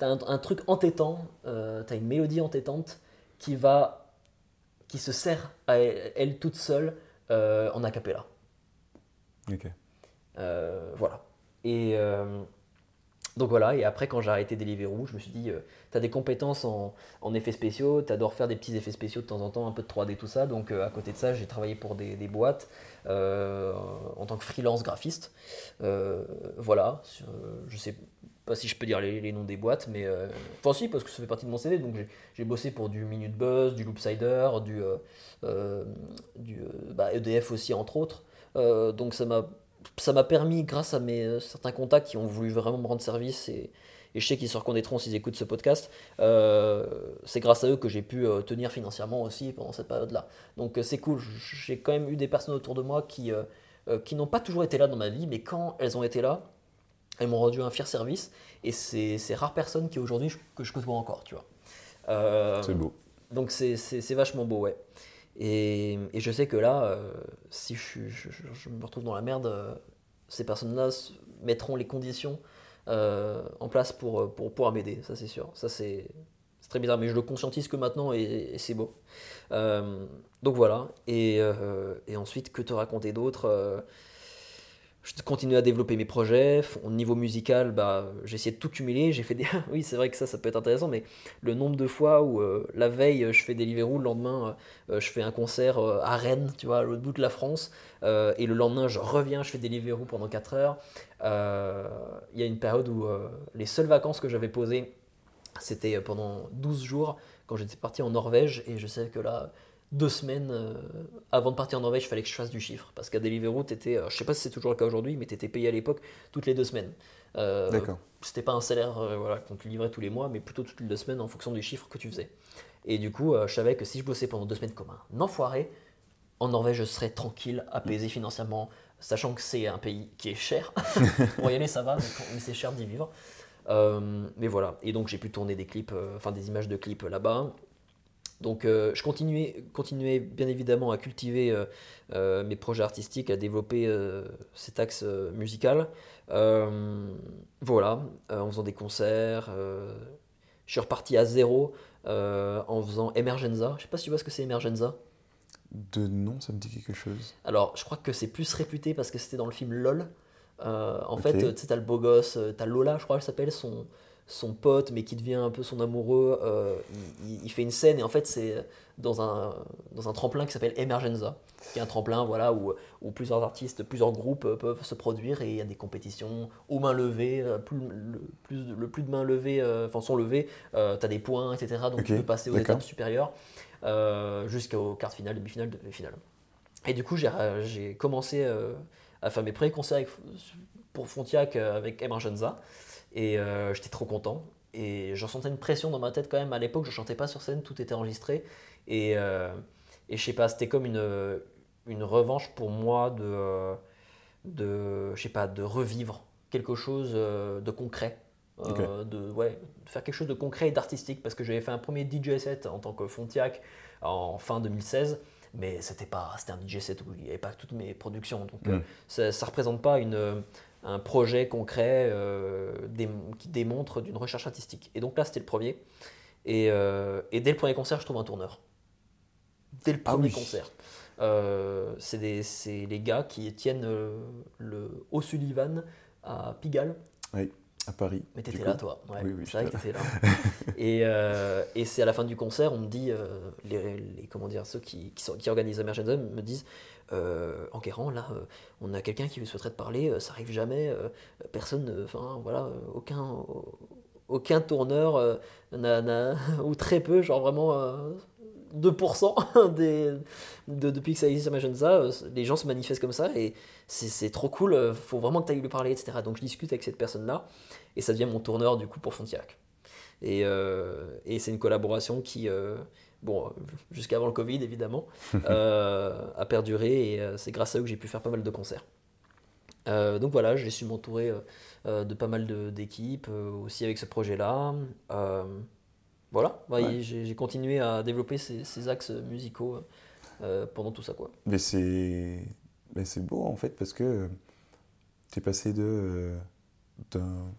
un, un, truc entêtant, tu as une mélodie entêtante qui va qui se sert à elle, toute seule euh, en acapella. Ok. Euh, voilà. Et euh, donc voilà, et après quand j'ai arrêté Deliveroo, je me suis dit, tu as des compétences en, en effets spéciaux, tu adores faire des petits effets spéciaux de temps en temps, un peu de 3D, tout ça. Donc à côté de ça, j'ai travaillé pour des, des boîtes en tant que freelance graphiste. voilà, je sais pas si je peux dire les, noms des boîtes, mais euh, enfin si parce que ça fait partie de mon CV. Donc j'ai bossé pour du Minute Buzz, du Loopsider, du, euh, euh, du bah, EDF aussi entre autres. donc ça m'a ça m'a permis grâce à mes certains contacts qui ont voulu vraiment me rendre service et, et je sais qu'ils se reconnaîtront s'ils écoutent ce podcast. c'est grâce à eux que j'ai pu tenir financièrement aussi pendant cette période-là. Donc c'est cool. J'ai quand même eu des personnes autour de moi qui qui n'ont pas toujours été là dans ma vie, mais quand elles ont été là, elles m'ont rendu un fier service et c'est ces rares personnes qui aujourd'hui que je côtoie encore, tu vois. Euh, c'est beau. Donc c'est vachement beau, ouais. Et, et, je sais que là, euh, si je, je, me retrouve dans la merde, euh, ces personnes-là mettront les conditions en place pour, pour pouvoir m'aider, ça c'est sûr. Ça c'est très bizarre, mais je le conscientise que maintenant et, c'est beau. donc voilà, et, et, ensuite, que te raconter d'autre je continue à développer mes projets. Au niveau musical, bah, de tout cumuler. J'ai fait des... *laughs* oui, c'est vrai que ça, ça peut être intéressant, mais le nombre de fois où euh, la veille, je fais Deliveroo, le lendemain, euh, je fais un concert euh, à Rennes, tu vois, bout de la France, et le lendemain, je reviens, je fais Deliveroo pendant 4 heures. Il y a une période où les seules vacances que j'avais posées, c'était pendant 12 jours, quand j'étais parti en Norvège, et je sais que là, deux semaines euh, avant de partir en Norvège, il fallait que je fasse du chiffre. Parce qu'à Deliveroo, étais, euh, je sais pas si c'est toujours le cas aujourd'hui, mais tu étais payé à l'époque toutes les deux semaines. Euh, D'accord. C'était pas un salaire euh, voilà, qu'on te livrait tous les mois, mais plutôt toutes les deux semaines en fonction du chiffre que tu faisais. Et du coup, je savais que si je bossais pendant deux semaines comme un enfoiré, en Norvège, je serais tranquille, apaisé financièrement, sachant que c'est un pays qui est cher. *laughs* pour y aller, ça va, mais, c'est cher d'y vivre. mais voilà, et donc j'ai pu tourner des clips, enfin des images de clips là-bas. Donc euh, je continuais, continuais, bien évidemment à cultiver euh, euh, mes projets artistiques, à développer cet axe musical. voilà, en faisant des concerts. je suis reparti à zéro en faisant Emergenza. Je sais pas si tu vois ce que c'est Emergenza. De nom, ça me dit quelque chose. Alors, je crois que c'est plus réputé parce que c'était dans le film LOL. en fait, tu sais, t'as le beau gosse, t'as Lola, je crois qu'elle s'appelle, son, son pote, mais qui devient un peu son amoureux, euh, il, fait une scène et en fait c'est dans un, dans un tremplin qui s'appelle Emergenza, qui est un tremplin voilà, où, où, plusieurs artistes, plusieurs groupes euh, peuvent se produire et il y a des compétitions aux mains levées, euh, plus, le, plus, le plus de mains levées, enfin sont levées, tu as des points, etc. Donc tu peux passer aux étapes supérieures jusqu'aux quarts finales, demi-finales, finales. Et du coup j'ai commencé à faire mes premiers concerts pour Fontiac avec Emergenza. Et euh, j'étais trop content. Et je sentais une pression dans ma tête quand même. À l'époque, je chantais pas sur scène, tout était enregistré. Et, euh, et je sais pas, c'était comme une, une revanche pour moi de, de, je sais pas, de revivre quelque chose euh, de concret. de, ouais, de faire quelque chose de concret et d'artistique parce que j'avais fait un premier DJ set en tant que Fontiac en fin 2016 mais c'était pas c'était un DJ set où il n'y avait pas toutes mes productions donc mm. ça, ça représente pas une un projet concret euh, qui démontre d'une recherche artistique. Et donc là, c'était le premier. Et, euh, et, dès le premier concert, je trouve un tourneur. Dès le ah premier concert. Euh, c'est les gars qui tiennent le O'Sullivan à Pigalle. Oui, à Paris. Mais t'étais là, toi. oui, oui, c'est vrai que t'étais là. *laughs* et, et c'est à la fin du concert, on me dit, les, les, comment dire, ceux qui, qui, sont, qui organisent Emergency me disent en Guérant, là, euh, on a quelqu'un qui souhaiterait te parler, euh, ça arrive jamais, personne, enfin voilà, aucun, aucun tourneur n'a, *laughs* ou très peu, genre vraiment 2% *laughs* des, de, depuis que ça existe les gens se manifestent comme ça et c'est, trop cool, faut vraiment que tu ailles lui parler, etc. Donc je discute avec cette personne-là et ça devient mon tourneur du coup pour Fontiac. Et, et c'est une collaboration qui, bon, jusqu'avant le Covid évidemment, *laughs* euh, a perduré et euh, c'est grâce à eux que j'ai pu faire pas mal de concerts. Euh, donc voilà, j'ai su m'entourer de pas mal d'équipes aussi avec ce projet-là. voilà, j'ai continué à développer ces, axes musicaux pendant tout ça. Quoi. Mais c'est beau en fait parce que tu es passé de d'un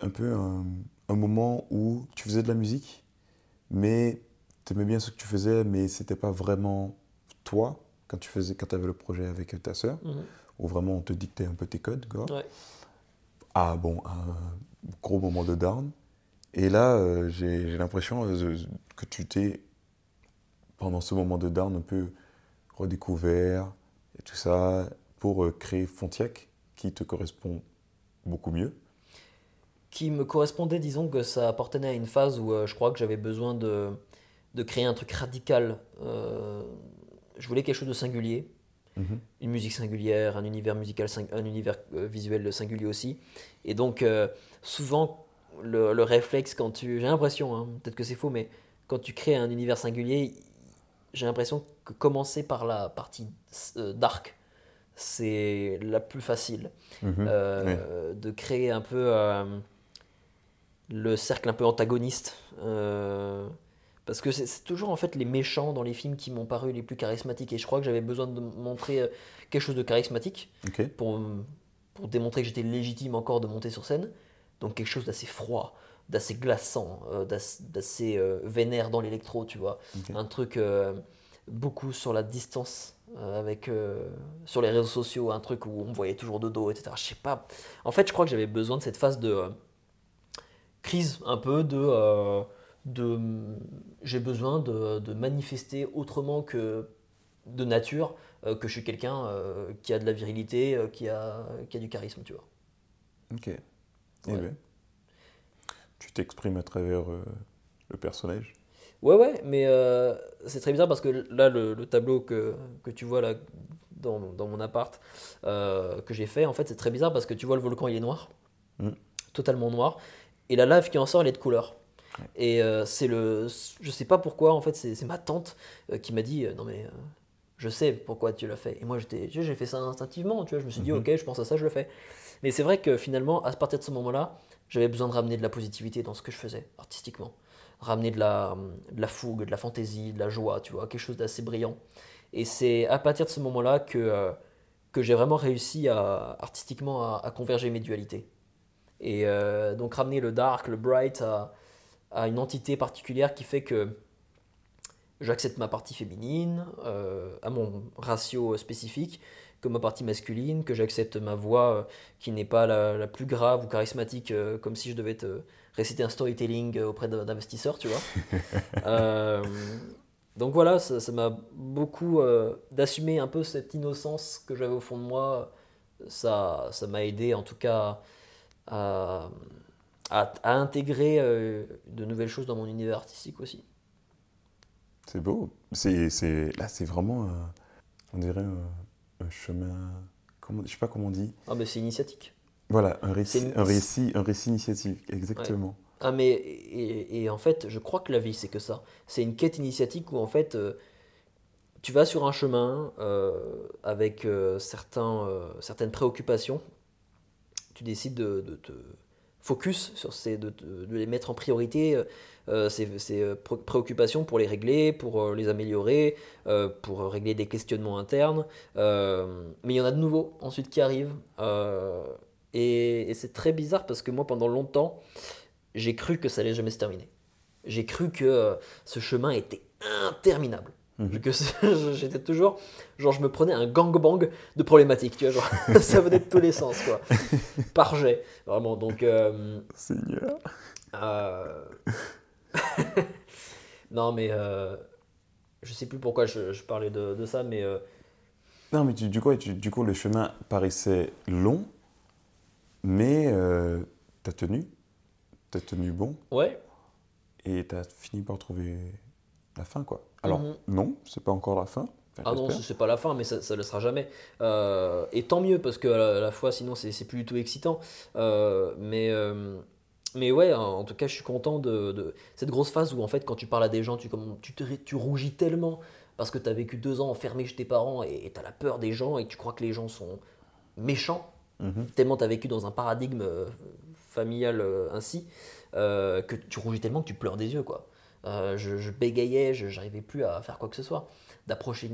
un peu un, un, moment où tu faisais de la musique, mais tu aimais bien ce que tu faisais, mais c'était pas vraiment toi quand tu faisais, quand avais le projet avec ta sœur, mhm. où vraiment on te dictait un peu tes codes, quoi. Ah bon, un gros moment de down. Et là, euh, j'ai l'impression euh, que tu t'es, pendant ce moment de down, un peu redécouvert et tout ça, pour euh, créer Fontiac, qui te correspond beaucoup mieux. Qui me correspondait, disons que ça appartenait à une phase où je crois que j'avais besoin de, de créer un truc radical. Euh, je voulais quelque chose de singulier, mhm. une musique singulière, un univers musical, un univers euh, visuel singulier aussi. Et donc, euh, souvent, le, réflexe, quand tu. J'ai l'impression, hein, peut-être que c'est faux, mais quand tu crées un univers singulier, j'ai l'impression que commencer par la partie dark, c'est la plus facile. Mhm. De créer un peu le cercle un peu antagoniste. Parce que c'est toujours en fait les méchants dans les films qui m'ont paru les plus charismatiques. Et je crois que j'avais besoin de montrer euh, quelque chose de charismatique pour pour démontrer que j'étais légitime encore de monter sur scène. Donc quelque chose d'assez froid, d'assez glaçant, euh, d'ass- d'assez euh, vénère dans l'électro, tu vois. Un truc euh, beaucoup sur la distance, euh, avec, euh, sur les réseaux sociaux, un truc où on me voyait toujours de dos, etc. Je sais pas. En fait, je crois que j'avais besoin de cette phase de euh, crise, un peu de... de j'ai besoin de, de manifester autrement que de nature euh, que je suis quelqu'un euh, qui a de la virilité, euh, qui, a, qui a du charisme, tu vois. Ok. Eh Ouais. ben, tu t'exprimes à travers le personnage? Ouais, ouais, mais c'est très bizarre parce que là, le, le tableau que, que tu vois là dans, dans mon appart que j'ai fait, en fait, c'est très bizarre parce que tu vois le volcan, il est noir, Mm. totalement noir, et la lave qui en sort, elle est de couleur. Et euh, c'est le. Je sais pas pourquoi, en fait, c'est ma tante euh, qui m'a dit euh, Non, mais je sais pourquoi tu l'as fait. Et moi, j'ai fait ça instinctivement, tu vois, je me suis dit Mhm. Ok, je pense à ça, je le fais. Mais c'est vrai que finalement, à partir de ce moment-là, j'avais besoin de ramener de la positivité dans ce que je faisais artistiquement. Ramener de la, de la fougue, de la fantaisie, de la joie, tu vois, quelque chose d'assez brillant. Et c'est à partir de ce moment-là que, que j'ai vraiment réussi à, artistiquement à, à converger mes dualités. Et donc ramener le dark, le bright à, à une entité particulière qui fait que j'accepte ma partie féminine, euh, à mon ratio spécifique, que ma partie masculine, que j'accepte ma voix euh, qui n'est pas la, la plus grave ou charismatique, euh, comme si je devais te réciter un storytelling auprès d'un- d'investisseurs, tu vois. *laughs* Euh, donc voilà, ça m'a beaucoup d'assumer un peu cette innocence que j'avais au fond de moi. Ça, ça m'a aidé en tout cas à, à, à intégrer euh, de nouvelles choses dans mon univers artistique aussi. C'est beau. C'est, c'est, là, c'est vraiment, un- on dirait, un, un chemin. Comment, je sais pas comment on dit. Ah mais c'est initiatique. Voilà, un récit, une- un récit, un récit initiatique, exactement. Ah mais et, et en fait, je crois que la vie c'est que ça. C'est une quête initiatique où en fait euh, tu vas sur un chemin euh, avec certains, certaines préoccupations. Tu décides de, de te focus sur ces, de, les mettre en priorité, euh, euh, ces, ces, euh, pré- préoccupations pour les régler, pour les améliorer, pour régler des questionnements internes. Mais il y en a de nouveaux ensuite qui arrivent. Et c'est très bizarre parce que moi pendant longtemps, j'ai cru que ça allait jamais se terminer. J'ai cru que ce chemin était interminable. Mhm. Que *laughs* j'étais toujours, genre je me prenais un gangbang de problématiques, tu vois, genre *laughs* ça venait de tous les sens, quoi, *laughs* par jet, vraiment. Donc, euh, Seigneur. euh, non mais euh, je sais plus pourquoi je, je parlais de, de ça, mais euh, Non, mais du, coup, tu- du coup, le chemin paraissait long, mais t'as tenu. T'as tenu bon ouais, et t'as fini par trouver la fin, quoi. Alors, Mhm. non, c'est pas encore la fin. Ah non, c'est pas la fin, mais ça, ça le sera jamais. Euh, et tant mieux, parce que à la, à la fois, sinon, c'est plus du tout excitant. Euh, mais, euh, mais ouais, en, tout cas, je suis content de, de cette grosse phase où, en fait, quand tu parles à des gens, tu, comme, tu, te- tu rougis tellement parce que tu as vécu deux ans enfermé chez tes parents et tu as la peur des gens et tu crois que les gens sont méchants, Mhm. tellement tu as vécu dans un paradigme euh, familial euh, ainsi, euh, que tu rougis tellement que tu pleures des yeux, quoi. Euh, je, je bégayais, je j'arrivais plus à faire quoi que ce soit. D'approcher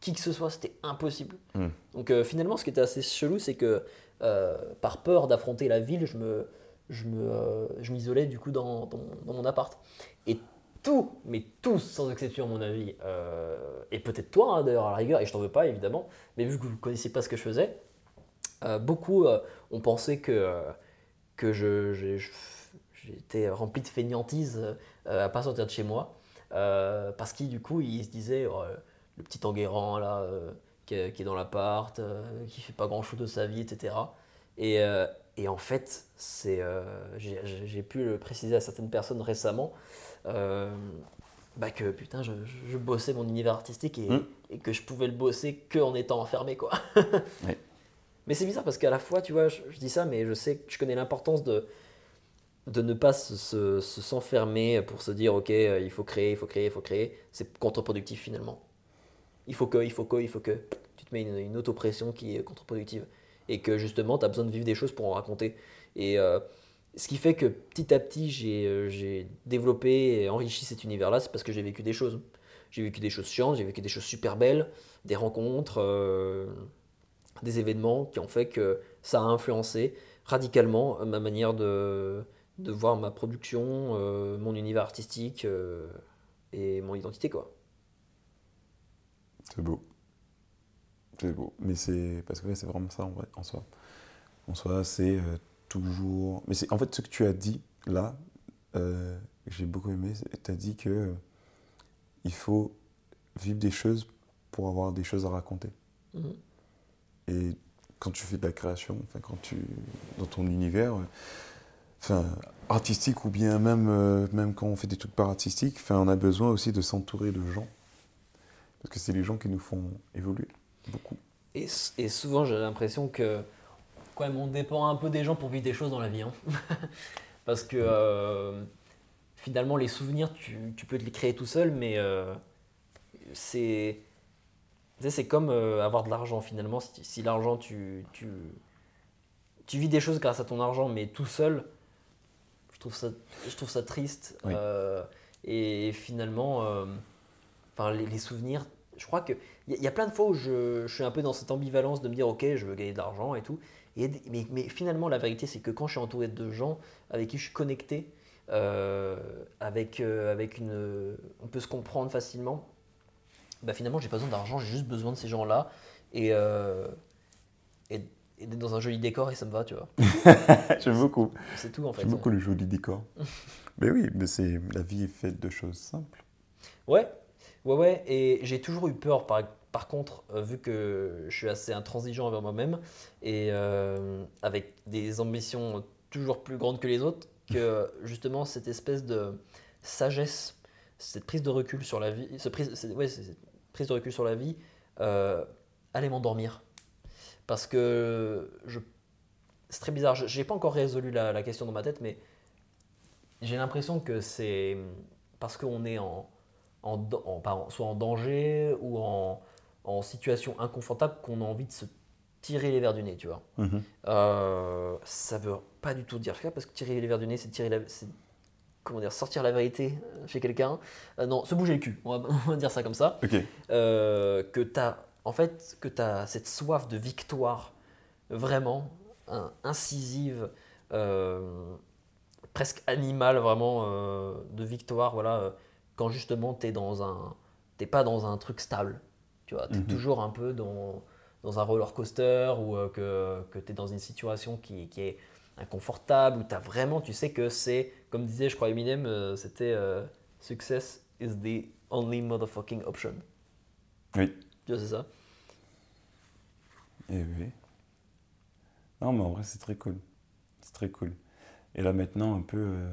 qui que ce soit, c'était impossible. Mm. Donc euh, finalement, ce qui était assez chelou, c'est que euh, par peur d'affronter la ville, je me, je me, je m'isolais du coup dans, dans, dans mon appart. Et tout, mais tous sans exception à mon avis, et peut-être toi hein, d'ailleurs à la rigueur, et je t'en veux pas évidemment, mais vu que vous ne connaissiez pas ce que je faisais, beaucoup ont pensé que, que j'étais rempli de fainéantise à pas sortir de chez moi. Euh, parce qu'ils du coup ils se disaient oh, le petit Enguerrand là euh, qui, est, qui est dans l'appart, euh, qui fait pas grand chose de sa vie, etc. Et, euh, et en fait, c'est, euh, j'ai, pu le préciser à certaines personnes récemment euh, bah que putain, je, bossais mon univers artistique et, Mm. et que je pouvais le bosser que en étant enfermé quoi. *laughs* Mais c'est bizarre parce qu'à la fois, tu vois, je, je dis ça, mais je sais que je connais l'importance de, de ne pas se, se- se- s'enfermer pour se dire, ok, euh, il faut créer, il faut créer, il faut créer. C'est contre-productif finalement. Il faut que, il faut que, il faut que. Tu te mets une, une autopression qui est contre-productive. Et que justement, tu as besoin de vivre des choses pour en raconter. Et euh, ce qui fait que petit à petit, j'ai, euh, développé et enrichi cet univers-là, c'est parce que j'ai vécu des choses. J'ai vécu des choses chiantes, j'ai vécu des choses super belles, des rencontres. des événements qui ont fait que ça a influencé radicalement ma manière de, de voir ma production, euh, mon univers artistique euh, et mon identité quoi. C'est beau. C'est beau. Mais c'est. Parce que c'est vraiment ça en vrai, en soi. En soi, c'est euh, toujours. Mais c'est en fait ce que tu as dit là, j'ai beaucoup aimé. Tu as dit que il faut vivre des choses pour avoir des choses à raconter. Mhm. Et quand tu fais de la création, enfin, quand tu. dans ton univers, enfin, artistique ou bien même, euh, même quand on fait des trucs pas artistiques, enfin, on a besoin aussi de s'entourer de gens. Parce que c'est les gens qui nous font évoluer beaucoup. Et, et souvent j'ai l'impression que quand même on dépend un peu des gens pour vivre des choses dans la vie. hein. *laughs* Parce que euh, finalement les souvenirs tu, tu peux te les créer tout seul mais euh, c'est c'est comme avoir de l'argent finalement. Si, si l'argent tu, tu, tu vis des choses grâce à ton argent mais tout seul, je trouve ça, je trouve ça triste. Oui. Euh, et finalement, euh, enfin, les, les souvenirs, je crois que il y, y a plein de fois où je, je suis un peu dans cette ambivalence de me dire ok, je veux gagner de l'argent et tout. Et, mais, mais finalement, la vérité, c'est que quand je suis entouré de gens avec qui je suis connecté, euh, avec, avec une, on peut se comprendre facilement. Bah finalement, j'ai pas besoin d'argent, j'ai juste besoin de ces gens-là et, euh, et, et d'être dans un joli décor et ça me va, tu vois. *laughs* J'aime beaucoup. C'est tout en fait. J'aime beaucoup le joli décor. *laughs* mais oui, mais c'est la vie est faite de choses simples. Ouais, ouais, ouais. Et j'ai toujours eu peur, par, par contre, euh, vu que je suis assez intransigeant envers moi-même et euh, avec des ambitions toujours plus grandes que les autres, que *laughs* justement cette espèce de sagesse, cette prise de recul sur la vie, ce prise, ouais, cette prise de recul sur la vie, euh, allait m'endormir. Parce que je, c'est très bizarre. Je n'ai pas encore résolu la, la question dans ma tête, mais j'ai l'impression que c'est parce qu'on est en, soit en danger ou en, en situation inconfortable qu'on a envie de se tirer les verres du nez, tu vois. Mhm. Euh, ça veut pas du tout dire ça parce que tirer les verres du nez, c'est tirer la, comment dire, sortir la vérité chez quelqu'un. Euh, non, se bouger le cul. On va, *laughs* on va dire ça comme ça. Ok. Euh, que t'as, en fait, que t'as cette soif de victoire vraiment hein, incisive, euh, presque animale vraiment euh, de victoire. Voilà, euh, quand justement t'es dans un, t'es pas dans un truc stable. Tu vois, t'es Mhm. toujours un peu dans dans un roller coaster ou euh, que, que tu es dans une situation qui, qui est inconfortable, où tu as vraiment, tu sais que c'est, comme disait, je crois, Eminem, euh, c'était euh, Success is the only motherfucking option. Oui. Tu vois, c'est ça Et oui. Non, mais en vrai, c'est très cool. C'est très cool. Et là, maintenant, un peu, euh,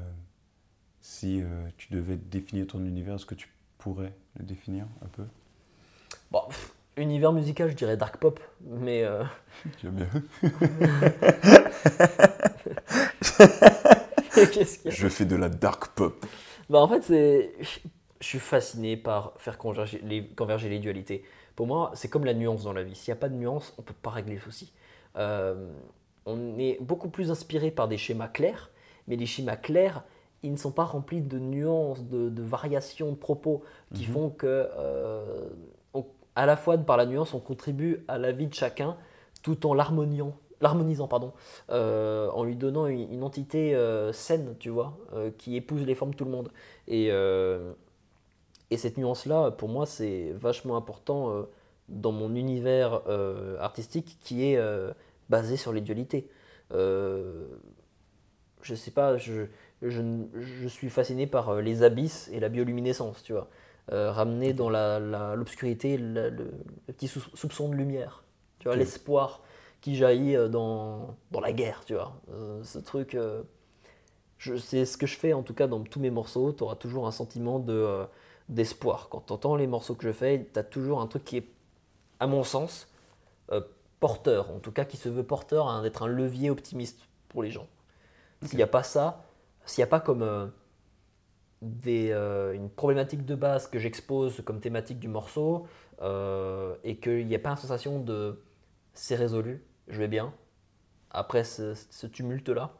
si euh, tu devais définir ton univers, est-ce que tu pourrais le définir un peu? Bon, pff, univers musical, je dirais dark pop, mais. euh, *laughs* J'aime bien. *laughs* Qu'est-ce qu'il y a? Je fais de la dark pop. Bah, en fait, c'est. Je suis fasciné par faire converger les, converger les dualités. Pour moi, c'est comme la nuance dans la vie. S'il n'y a pas de nuance, on ne peut pas régler le souci. Euh, on est beaucoup plus inspiré par des schémas clairs, mais les schémas clairs, ils ne sont pas remplis de nuances, de, de variations de propos qui Mhm. font que, euh, on- à la fois par la nuance, on contribue à la vie de chacun tout en l'harmoniant. L'harmonisant, pardon, euh, en lui donnant une, une entité euh, saine, tu vois, euh, qui épouse les formes de tout le monde. Et, et cette nuance-là, pour moi, c'est vachement important euh, dans mon univers euh, artistique qui est euh, basé sur les dualités. Je sais pas, je, je, je suis fasciné par les abysses et la bioluminescence, tu vois. Ramener dans la- la- l'obscurité la, le, le petit sou- soupçon de lumière, tu vois, l'espoir qui jaillit dans, dans la guerre, tu vois. Euh, ce truc, euh, c'est ce que je fais en tout cas dans tous mes morceaux, tu auras toujours un sentiment de, d'espoir. Quand tu entends les morceaux que je fais, tu as toujours un truc qui est, à mon sens, euh, porteur, en tout cas qui se veut porteur, hein, d'être un levier optimiste pour les gens. S'il n'y a pas ça, s'il n'y a pas comme euh, des, euh, une problématique de base que j'expose comme thématique du morceau, et qu'il n'y a pas une sensation de c'est résolu, je vais bien, après ce, ce tumulte-là,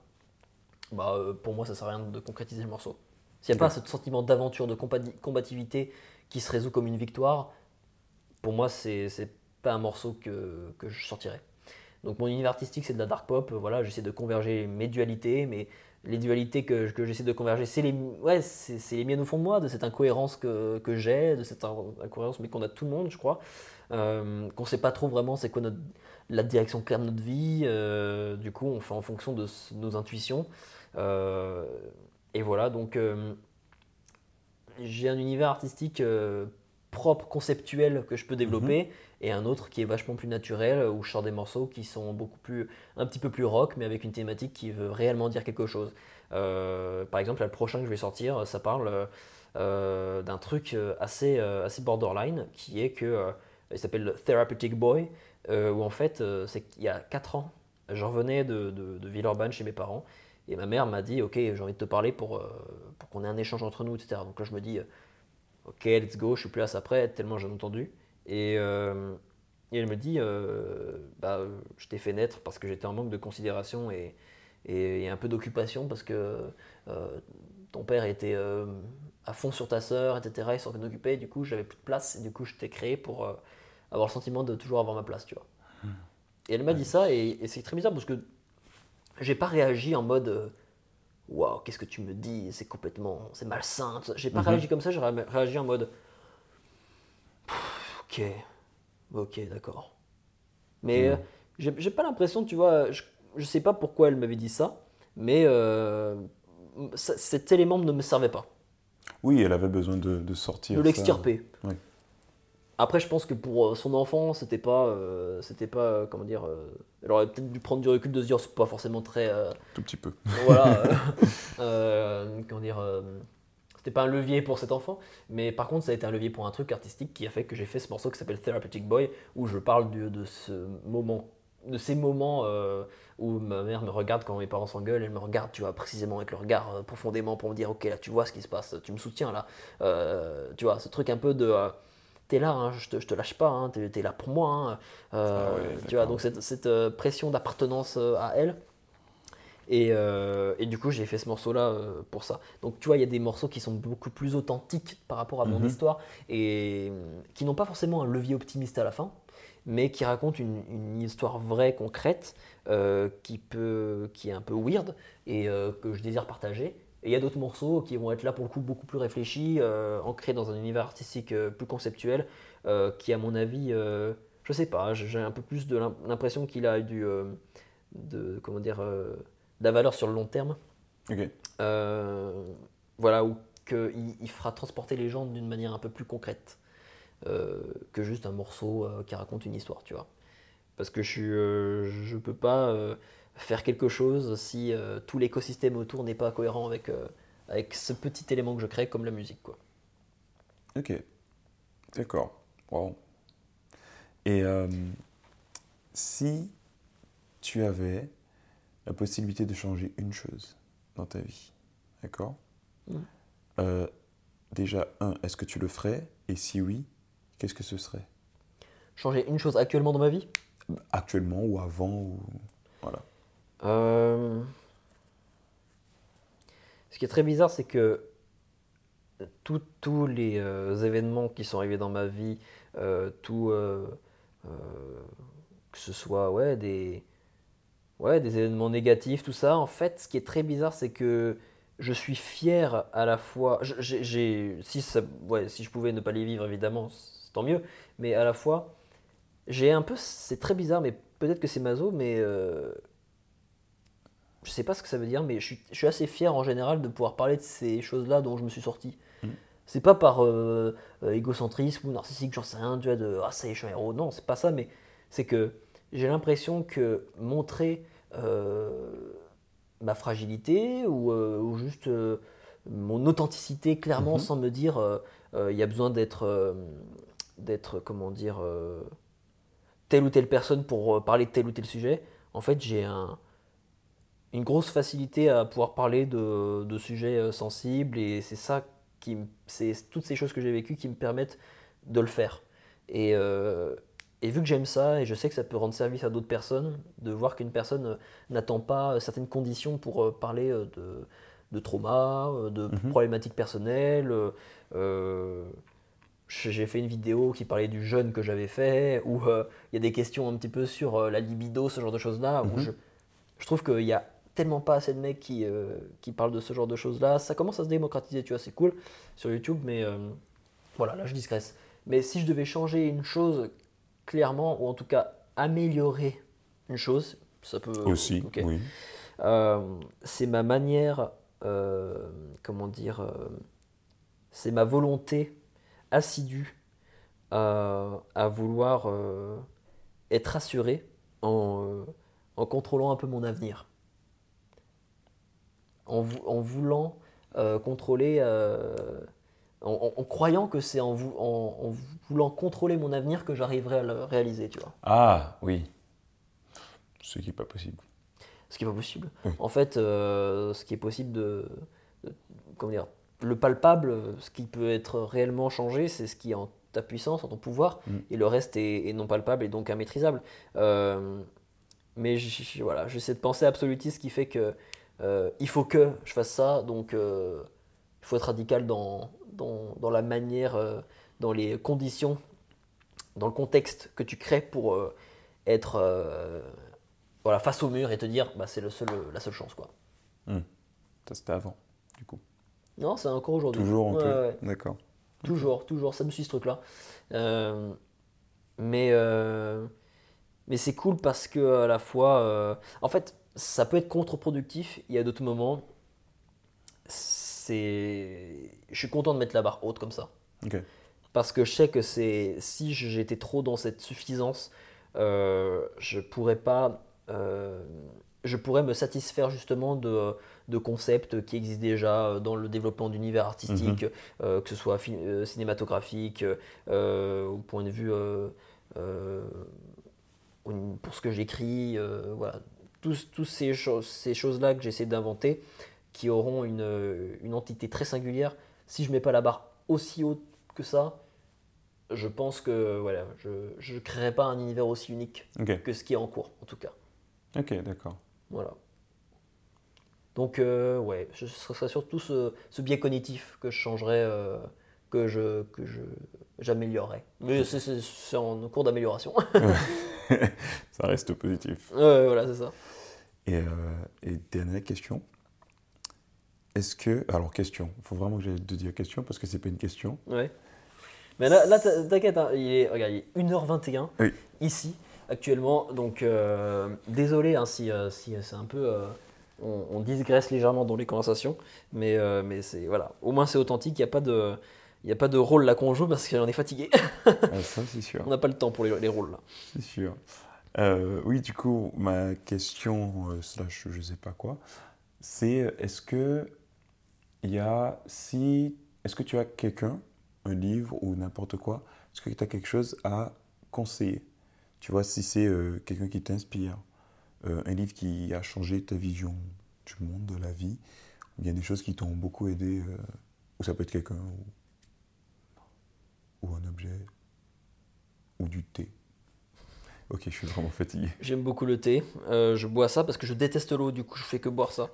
bah, pour moi ça sert à rien de concrétiser le morceau. S'il n'y a pas ce sentiment d'aventure, de combativité qui se résout comme une victoire, pour moi c'est pas un morceau que, que je sortirais. Donc mon univers artistique, c'est de la dark pop. Voilà, j'essaie de converger mes dualités, mais les dualités que, que j'essaie de converger, c'est les, ouais, c'est, les miennes au fond de moi, de cette incohérence que, que j'ai, de cette incohérence, mais qu'on a tout le monde, je crois. Euh, qu'on sait pas trop vraiment c'est quoi notre, la direction claire de notre vie. Euh, du coup, on fait en fonction de nos intuitions. Euh, et voilà, donc euh, j'ai un univers artistique propre, conceptuel que je peux développer, mhm. et un autre qui est vachement plus naturel, où je sors des morceaux qui sont beaucoup plus, un petit peu plus rock, mais avec une thématique qui veut réellement dire quelque chose. par exemple, le prochain que je vais sortir, ça parle d'un truc assez, assez borderline, qui est que il s'appelle Therapeutic Boy, euh, où en fait, euh, c'est qu'il y a 4 ans, je revenais de, de, Villeurbanne chez mes parents, et ma mère m'a dit, ok, j'ai envie de te parler pour, euh, pour qu'on ait un échange entre nous, etc. Donc là, je me dis, ok, let's go, je suis plus à ça près, tellement j'ai entendu. Et, et, elle me dit, bah, je t'ai fait naître parce que j'étais en manque de considération et, et, un peu d'occupation parce que ton père était à fond sur ta sœur, etc. Il s'en occupait, du coup, j'avais plus de place, et du coup, je t'ai créé pour avoir le sentiment de toujours avoir ma place, tu vois. Hmm. Et elle m'a dit ça, et, c'est très bizarre parce que j'ai pas réagi en mode euh, waouh, qu'est-ce que tu me dis, c'est complètement, c'est malsain. J'ai pas mhm. réagi comme ça, j'ai réagi en mode ok, ok, d'accord. Mais hmm. euh, j'ai pas l'impression, tu vois, je, je, sais pas pourquoi elle m'avait dit ça, mais euh, cet élément ne me servait pas. Oui, elle avait besoin de, de sortir. De l'extirper. Oui. Après, je pense que pour euh, son enfant, c'était pas, euh, c'était pas, euh, comment dire, elle aurait peut-être dû prendre du recul de se dire, c'est pas forcément très. Tout petit peu. Voilà. *laughs* comment dire, c'était pas un levier pour cet enfant, mais par contre, ça a été un levier pour un truc artistique qui a fait que j'ai fait ce morceau qui s'appelle Therapeutic Boy, où je parle de, de ce moment, de ces moments où ma mère me regarde quand mes parents s'engueulent, elle me regarde, tu vois, précisément avec le regard profondément pour me dire, ok, là, tu vois ce qui se passe, tu me soutiens là, tu vois, ce truc un peu de t'es là, hein, je, te, je te lâche pas, hein, t'es es là pour moi. Hein. Euh, ah tu vois, donc cette, cette euh, pression d'appartenance euh, à elle. Et, et, du coup, j'ai fait ce morceau-là pour ça. Donc, tu vois, il y a des morceaux qui sont beaucoup plus authentiques par rapport à mon mhm. histoire et qui n'ont pas forcément un levier optimiste à la fin, mais qui racontent une, une histoire vraie, concrète, qui, peut, qui est un peu weird et que je désire partager et il y a d'autres morceaux qui vont être là pour le coup beaucoup plus réfléchis, euh, ancrés dans un univers artistique euh, plus conceptuel, euh, qui à mon avis, je sais pas, j'ai un peu plus de l'impression qu'il a du, de, comment dire, de la valeur sur le long terme. voilà, ou qu'il il fera transporter les gens d'une manière un peu plus concrète que juste un morceau qui raconte une histoire, tu vois. Parce que je ne je peux pas faire quelque chose si euh, tout l'écosystème autour n'est pas cohérent avec, euh, avec ce petit élément que je crée comme la musique. Quoi. Ok, d'accord. Wow. Et euh, si tu avais la possibilité de changer une chose dans ta vie, d'accord? Mm. Déjà, un, est-ce que tu le ferais? Et si oui, qu'est-ce que ce serait? Changer une chose actuellement dans ma vie? Actuellement ou avant ou... Voilà. Euh, ce qui est très bizarre, c'est que tous les euh, événements qui sont arrivés dans ma vie, euh, tout, que ce soit ouais, des, ouais, des événements négatifs, tout ça, en fait, ce qui est très bizarre, c'est que je suis fier à la fois. Si je pouvais ne pas les vivre, évidemment, tant mieux, mais à la fois, j'ai un peu. C'est très bizarre, mais peut-être que c'est maso, mais je sais pas ce que ça veut dire, mais je suis, assez fier en général de pouvoir parler de ces choses-là dont je me suis sorti. Mm. C'est pas par euh, euh, égocentrisme ou narcissique, j'en sais rien, tu vois, de ah, ça y est, je suis un héros. Non, c'est pas ça, mais c'est que j'ai l'impression que montrer euh, ma fragilité ou, juste mon authenticité clairement mm-hmm. sans me dire il y a besoin d'être, d'être comment dire, telle ou telle personne pour parler de tel ou tel sujet. En fait, j'ai un, une grosse facilité à pouvoir parler de, de sujets euh, sensibles et c'est ça qui c'est toutes ces choses que j'ai vécues qui me permettent de le faire et, euh, et vu que j'aime ça et je sais que ça peut rendre service à d'autres personnes de voir qu'une personne euh, n'attend pas certaines conditions pour parler de, de trauma de mhm. problématiques personnelles j'ai fait une vidéo qui parlait du jeûne que j'avais fait, où euh, il y a des questions un petit peu sur euh, la libido, ce genre de choses-là, où Mhm. je, je trouve qu'il y a tellement pas assez de mecs qui, euh, qui parlent de ce genre de choses-là. Ça commence à se démocratiser, tu vois, c'est cool sur YouTube, mais euh, voilà, là je discrète. Mais si je devais changer une chose clairement, ou en tout cas améliorer une chose, ça peut... Aussi, ok. oui. Euh, c'est ma manière, euh, comment dire, euh, c'est ma volonté assidue à, vouloir euh, être assuré en, euh, en contrôlant un peu mon avenir. En, vou- en voulant euh, contrôler, euh, en, en- en croyant que c'est en, vou- en- en voulant contrôler mon avenir que j'arriverai à le réaliser, tu vois. Ah, oui. Ce qui n'est pas possible. Ce qui n'est pas possible. Oui. En fait, euh, ce qui est possible de, de- Comment dire Le palpable, ce qui peut être réellement changé, c'est ce qui est en ta puissance, en ton pouvoir, Mm. et le reste est, est non palpable et donc immaîtrisable. Mais voilà, j'essaie de penser absolutiste, ce qui fait que euh, il faut que je fasse ça, donc euh, il faut être radical dans, dans, dans la manière, euh, dans les conditions, dans le contexte que tu crées pour être voilà, face au mur et te dire bah, c'est seul, la seule chance. quoi. Ça, c'était avant, du coup. Non, c'est encore aujourd'hui. Toujours en Ouais, ouais. D'accord. Toujours, toujours, ça me suit ce truc-là. Mais mais c'est cool parce que à la fois, en fait, ça peut être contre-productif. Il y a d'autres moments, c'est, je suis content de mettre la barre haute comme ça. Ok. Parce que je sais que c'est si j'étais trop dans cette suffisance, euh, je pourrais pas, euh, je pourrais me satisfaire justement de, de concepts qui existent déjà dans le développement d'univers artistique, euh, que ce soit cinématographique, au point de vue pour ce que j'écris, voilà, tous, tous ces choses, ces choses-là que j'essaie d'inventer, qui auront une, une entité très singulière. Si je mets pas la barre aussi haute que ça, je pense que voilà, je ne créerai pas un univers aussi unique que ce qui est en cours, en tout cas. ok, d'accord. Voilà. Donc, euh, ouais, ce serait surtout ce, ce biais cognitif que je changerais, euh, que je que je j'améliorerais. Mais c'est en cours d'amélioration. *laughs* *laughs* Ça reste positif. ouais, voilà, c'est ça. Et, euh, et dernière question. Est-ce que. Alors, question. Il faut vraiment que j'aille te dire question parce que c'est pas une question. Ouais. Mais là, t'inquiète, hein, il, est, regarde, il est 1h21 Oui. ici, actuellement. Donc, euh, désolé hein, si, euh, si c'est un peu. euh, on, on digresse légèrement dans les conversations. Mais, mais c'est. Voilà. Au moins, c'est authentique. Il n'y a, pas de- il y a pas de rôle là qu'on joue parce que j'en ai fatigué. Ah, ça, c'est sûr. *laughs* on n'a pas le temps pour les, les rôles là. C'est sûr. Euh, oui, du coup, ma question, euh, slash je sais pas quoi, c'est est-ce que il y a si est-ce que tu as quelqu'un, un livre ou n'importe quoi, est-ce que tu as quelque chose à conseiller? Tu vois, si c'est euh, quelqu'un qui t'inspire, un livre qui a changé ta vision du monde, de la vie, ou bien des choses qui t'ont beaucoup aidé, ou ça peut être quelqu'un, ou un objet, ou du thé? Ok, je suis vraiment fatigué. J'aime beaucoup le thé. Euh, je bois ça parce que je déteste l'eau, du coup je fais que boire ça.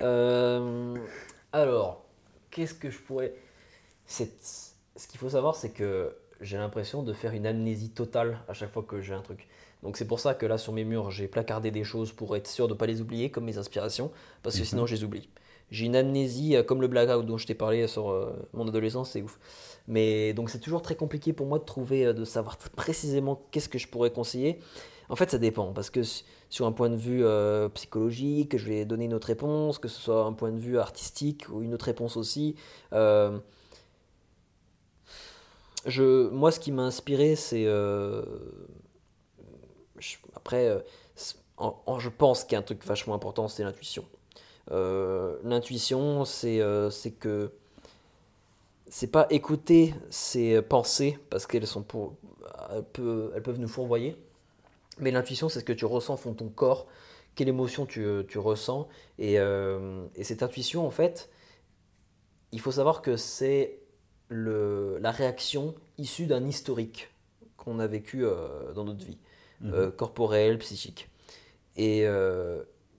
Euh, alors, qu'est-ce que je pourrais... C'est- Ce qu'il faut savoir, c'est que j'ai l'impression de faire une amnésie totale à chaque fois que j'ai un truc. Donc c'est pour ça que là sur mes murs, j'ai placardé des choses pour être sûr de ne pas les oublier, comme mes inspirations, parce que Mhm. sinon je les oublie. J'ai une amnésie euh, comme le blackout dont je t'ai parlé sur euh, mon adolescence, c'est ouf. Mais donc c'est toujours très compliqué pour moi de trouver, euh, de savoir précisément qu'est-ce que je pourrais conseiller. En fait, ça dépend, parce que sur un point de vue euh, psychologique, je vais donner une autre réponse, que ce soit un point de vue artistique ou une autre réponse aussi. Euh, je, moi, ce qui m'a inspiré, c'est... euh, après, euh, je pense qu'il y a un truc vachement important, c'est l'intuition. Euh, l'intuition, c'est euh, c'est que c'est pas écouter ses pensées parce qu'elles sont pour elles peuvent, elles peuvent nous fourvoyer. Mais l'intuition c'est ce que tu ressens au fond de ton corps quelle émotion tu, tu ressens. Et, euh, et cette intuition en fait il faut savoir que c'est le, la réaction issue d'un historique qu'on a vécu euh, dans notre vie euh, corporelle psychique. Et,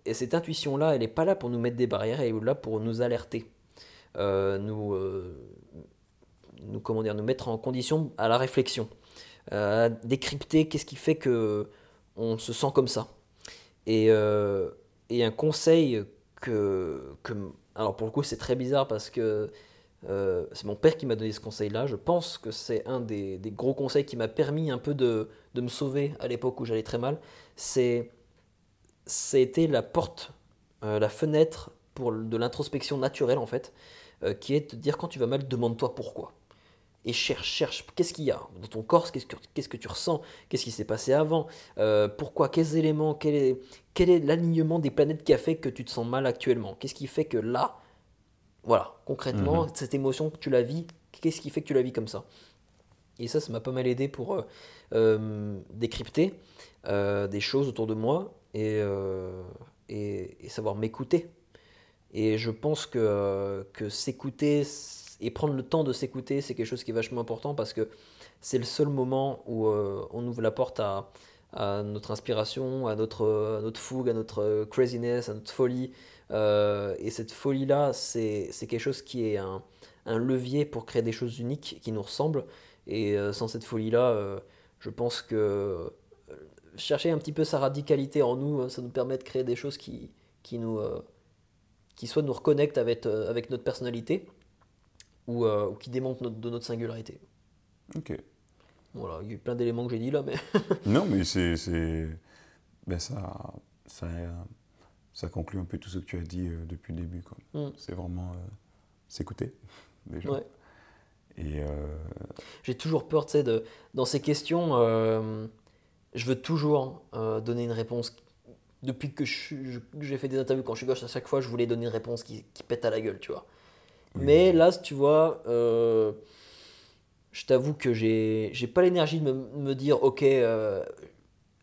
et cette intuition là elle n'est pas là pour nous mettre des barrières elle est là pour nous alerter euh, nous, euh, nous, comment dire, nous mettre en condition à la réflexion, à décrypter qu'est-ce qui fait que on se sent comme ça. Et, un conseil que, alors pour le coup c'est très bizarre parce que c'est mon père qui m'a donné ce conseil-là. Je pense que c'est un des, des, gros conseils qui m'a permis un peu de, de me sauver à l'époque où j'allais très mal. C'est c'était la porte, la fenêtre pour de l'introspection naturelle en fait, euh, qui est de dire quand tu vas mal, demande-toi pourquoi. Et cherche, cherche, qu'est-ce qu'il y a dans ton corps, qu'est-ce que, qu'est-ce que tu ressens, qu'est-ce qui s'est passé avant, euh, pourquoi, quels éléments, quel est, quel est l'alignement des planètes qui a fait que tu te sens mal actuellement, qu'est-ce qui fait que là, voilà, concrètement, mhm. cette émotion que tu la vis, qu'est-ce qui fait que tu la vis comme ça? Et ça, ça m'a pas mal aidé pour euh, décrypter des choses autour de moi et, et savoir m'écouter et je pense que, que s'écouter et prendre le temps de s'écouter, c'est quelque chose qui est vachement important parce que c'est le seul moment où euh, on ouvre la porte à, notre inspiration, à notre, notre fougue, à notre craziness, à notre folie. Euh, et cette folie-là, c'est quelque chose qui est un, levier pour créer des choses uniques qui nous ressemblent. Et euh, sans cette folie-là, je pense que chercher un petit peu sa radicalité en nous, ça nous permet de créer des choses qui, qui nous qui soit nous reconnecte avec, euh, avec notre personnalité ou, euh, ou qui démonte notre, de notre singularité. Ok. Voilà, il y a eu plein d'éléments que j'ai dit là, mais. *laughs* non, mais c'est. Ben ça, ça, ça conclut un peu tout ce que tu as dit euh, depuis le début. Mm. C'est vraiment s'écouter, *laughs* déjà. Ouais. Et. J'ai toujours peur, tu sais, dans ces questions, je veux toujours donner une réponse depuis que j'ai fait des interviews quand je suis gauche, à chaque fois, je voulais donner une réponse qui, qui pète à la gueule, tu vois. Mais là, tu vois, euh, je t'avoue que j'ai pas l'énergie de me, dire, ok, euh,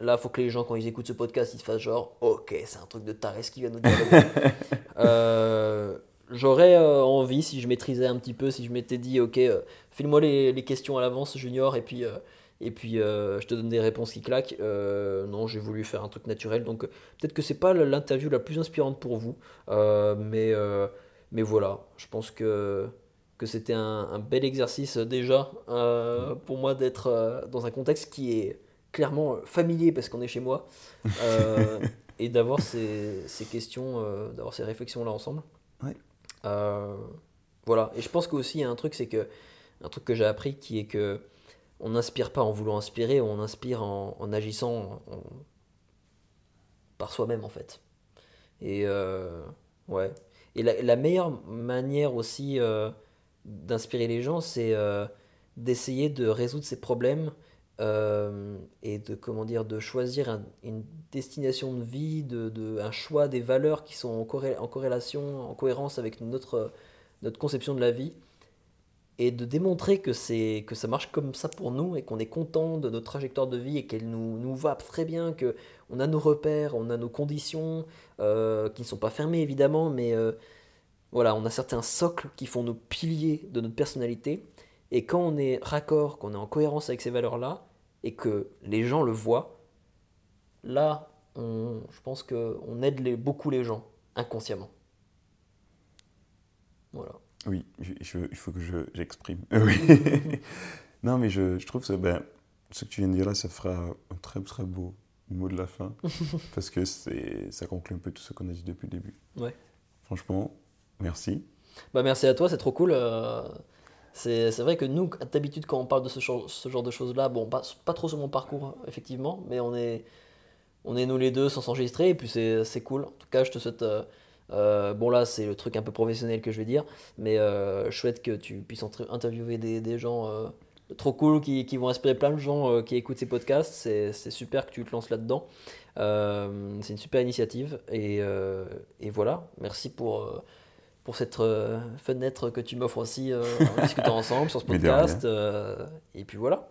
là, faut que les gens, quand ils écoutent ce podcast, ils se fassent genre, ok, c'est un truc de taré ce qui vient nous dire. *laughs* euh, J'aurais euh, envie, si je maîtrisais un petit peu, si je m'étais dit, ok, file-moi les, les, questions à l'avance, Junior, et puis et puis euh, je te donne des réponses qui claquent. Euh, non, j'ai voulu faire un truc naturel. Donc peut-être que c'est pas l'interview la plus inspirante pour vous, euh, mais, mais voilà, je pense que, que c'était un, bel exercice déjà pour moi d'être dans un contexte qui est clairement familier parce qu'on est chez moi *laughs* et d'avoir ces, ces, questions, d'avoir ces réflexions là ensemble. voilà, et je pense qu'aussi il y a un truc, c'est que un truc que j'ai appris qui est que on n'inspire pas en voulant inspirer, on inspire en, agissant par soi-même en fait. Et euh, ouais. Et la, meilleure manière aussi euh, d'inspirer les gens, c'est euh, d'essayer de résoudre ces problèmes et de comment dire, de choisir une destination de vie, de, un choix des valeurs qui sont en, en corrélation, en cohérence avec notre, notre conception de la vie et de démontrer que, que ça marche comme ça pour nous et qu'on est content de notre trajectoire de vie et qu'elle nous, nous va très bien, qu'on a nos repères, on a nos conditions euh, qui ne sont pas fermées évidemment, mais euh, voilà, on a certains socles qui font nos piliers de notre personnalité. Et quand on est raccord, qu'on est en cohérence avec ces valeurs-là et que les gens le voient, là, on, je pense qu'on aide beaucoup les gens inconsciemment. Voilà. Oui, je, il faut que j'exprime. *laughs* oui. non, mais je, je trouve que ben, ce que tu viens de dire là, ça fera un très très beau mot de la fin. *laughs* parce que ça conclut un peu tout ce qu'on a dit depuis le début. Ouais. Franchement, merci. Bah, merci à toi, c'est trop cool. Euh, c'est vrai que nous, d'habitude, quand on parle de ce, ce genre de choses-là, bon, pas, pas trop sur mon parcours, effectivement, mais on est, on est nous les deux sans s'enregistrer, et puis c'est cool. En tout cas, je te souhaite. Euh, euh, bon là c'est le truc un peu professionnel que je vais dire, mais euh, je souhaite que tu puisses interviewer des, des gens euh, trop cool qui, qui, vont inspirer plein de gens qui écoutent ces podcasts. C'est super que tu te lances là-dedans. c'est une super initiative et, et, voilà, merci pour, pour cette fenêtre que tu m'offres aussi en discutant *laughs* ensemble sur ce podcast. et puis voilà,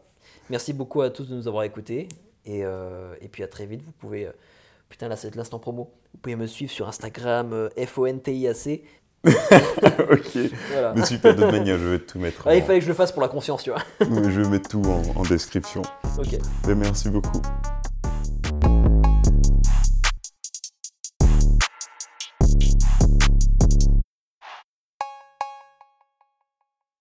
merci beaucoup à tous de nous avoir écoutés et, et puis à très vite. Vous pouvez Putain, là, c'est de l'instant promo. Vous pouvez me suivre sur Instagram, euh, FONTIAC. *laughs* ok. Voilà. Mais de toute manière, je vais tout mettre. Ah, Il fallait que je le fasse pour la conscience, tu vois. *laughs* je vais mettre tout en, en description. Ok. merci beaucoup.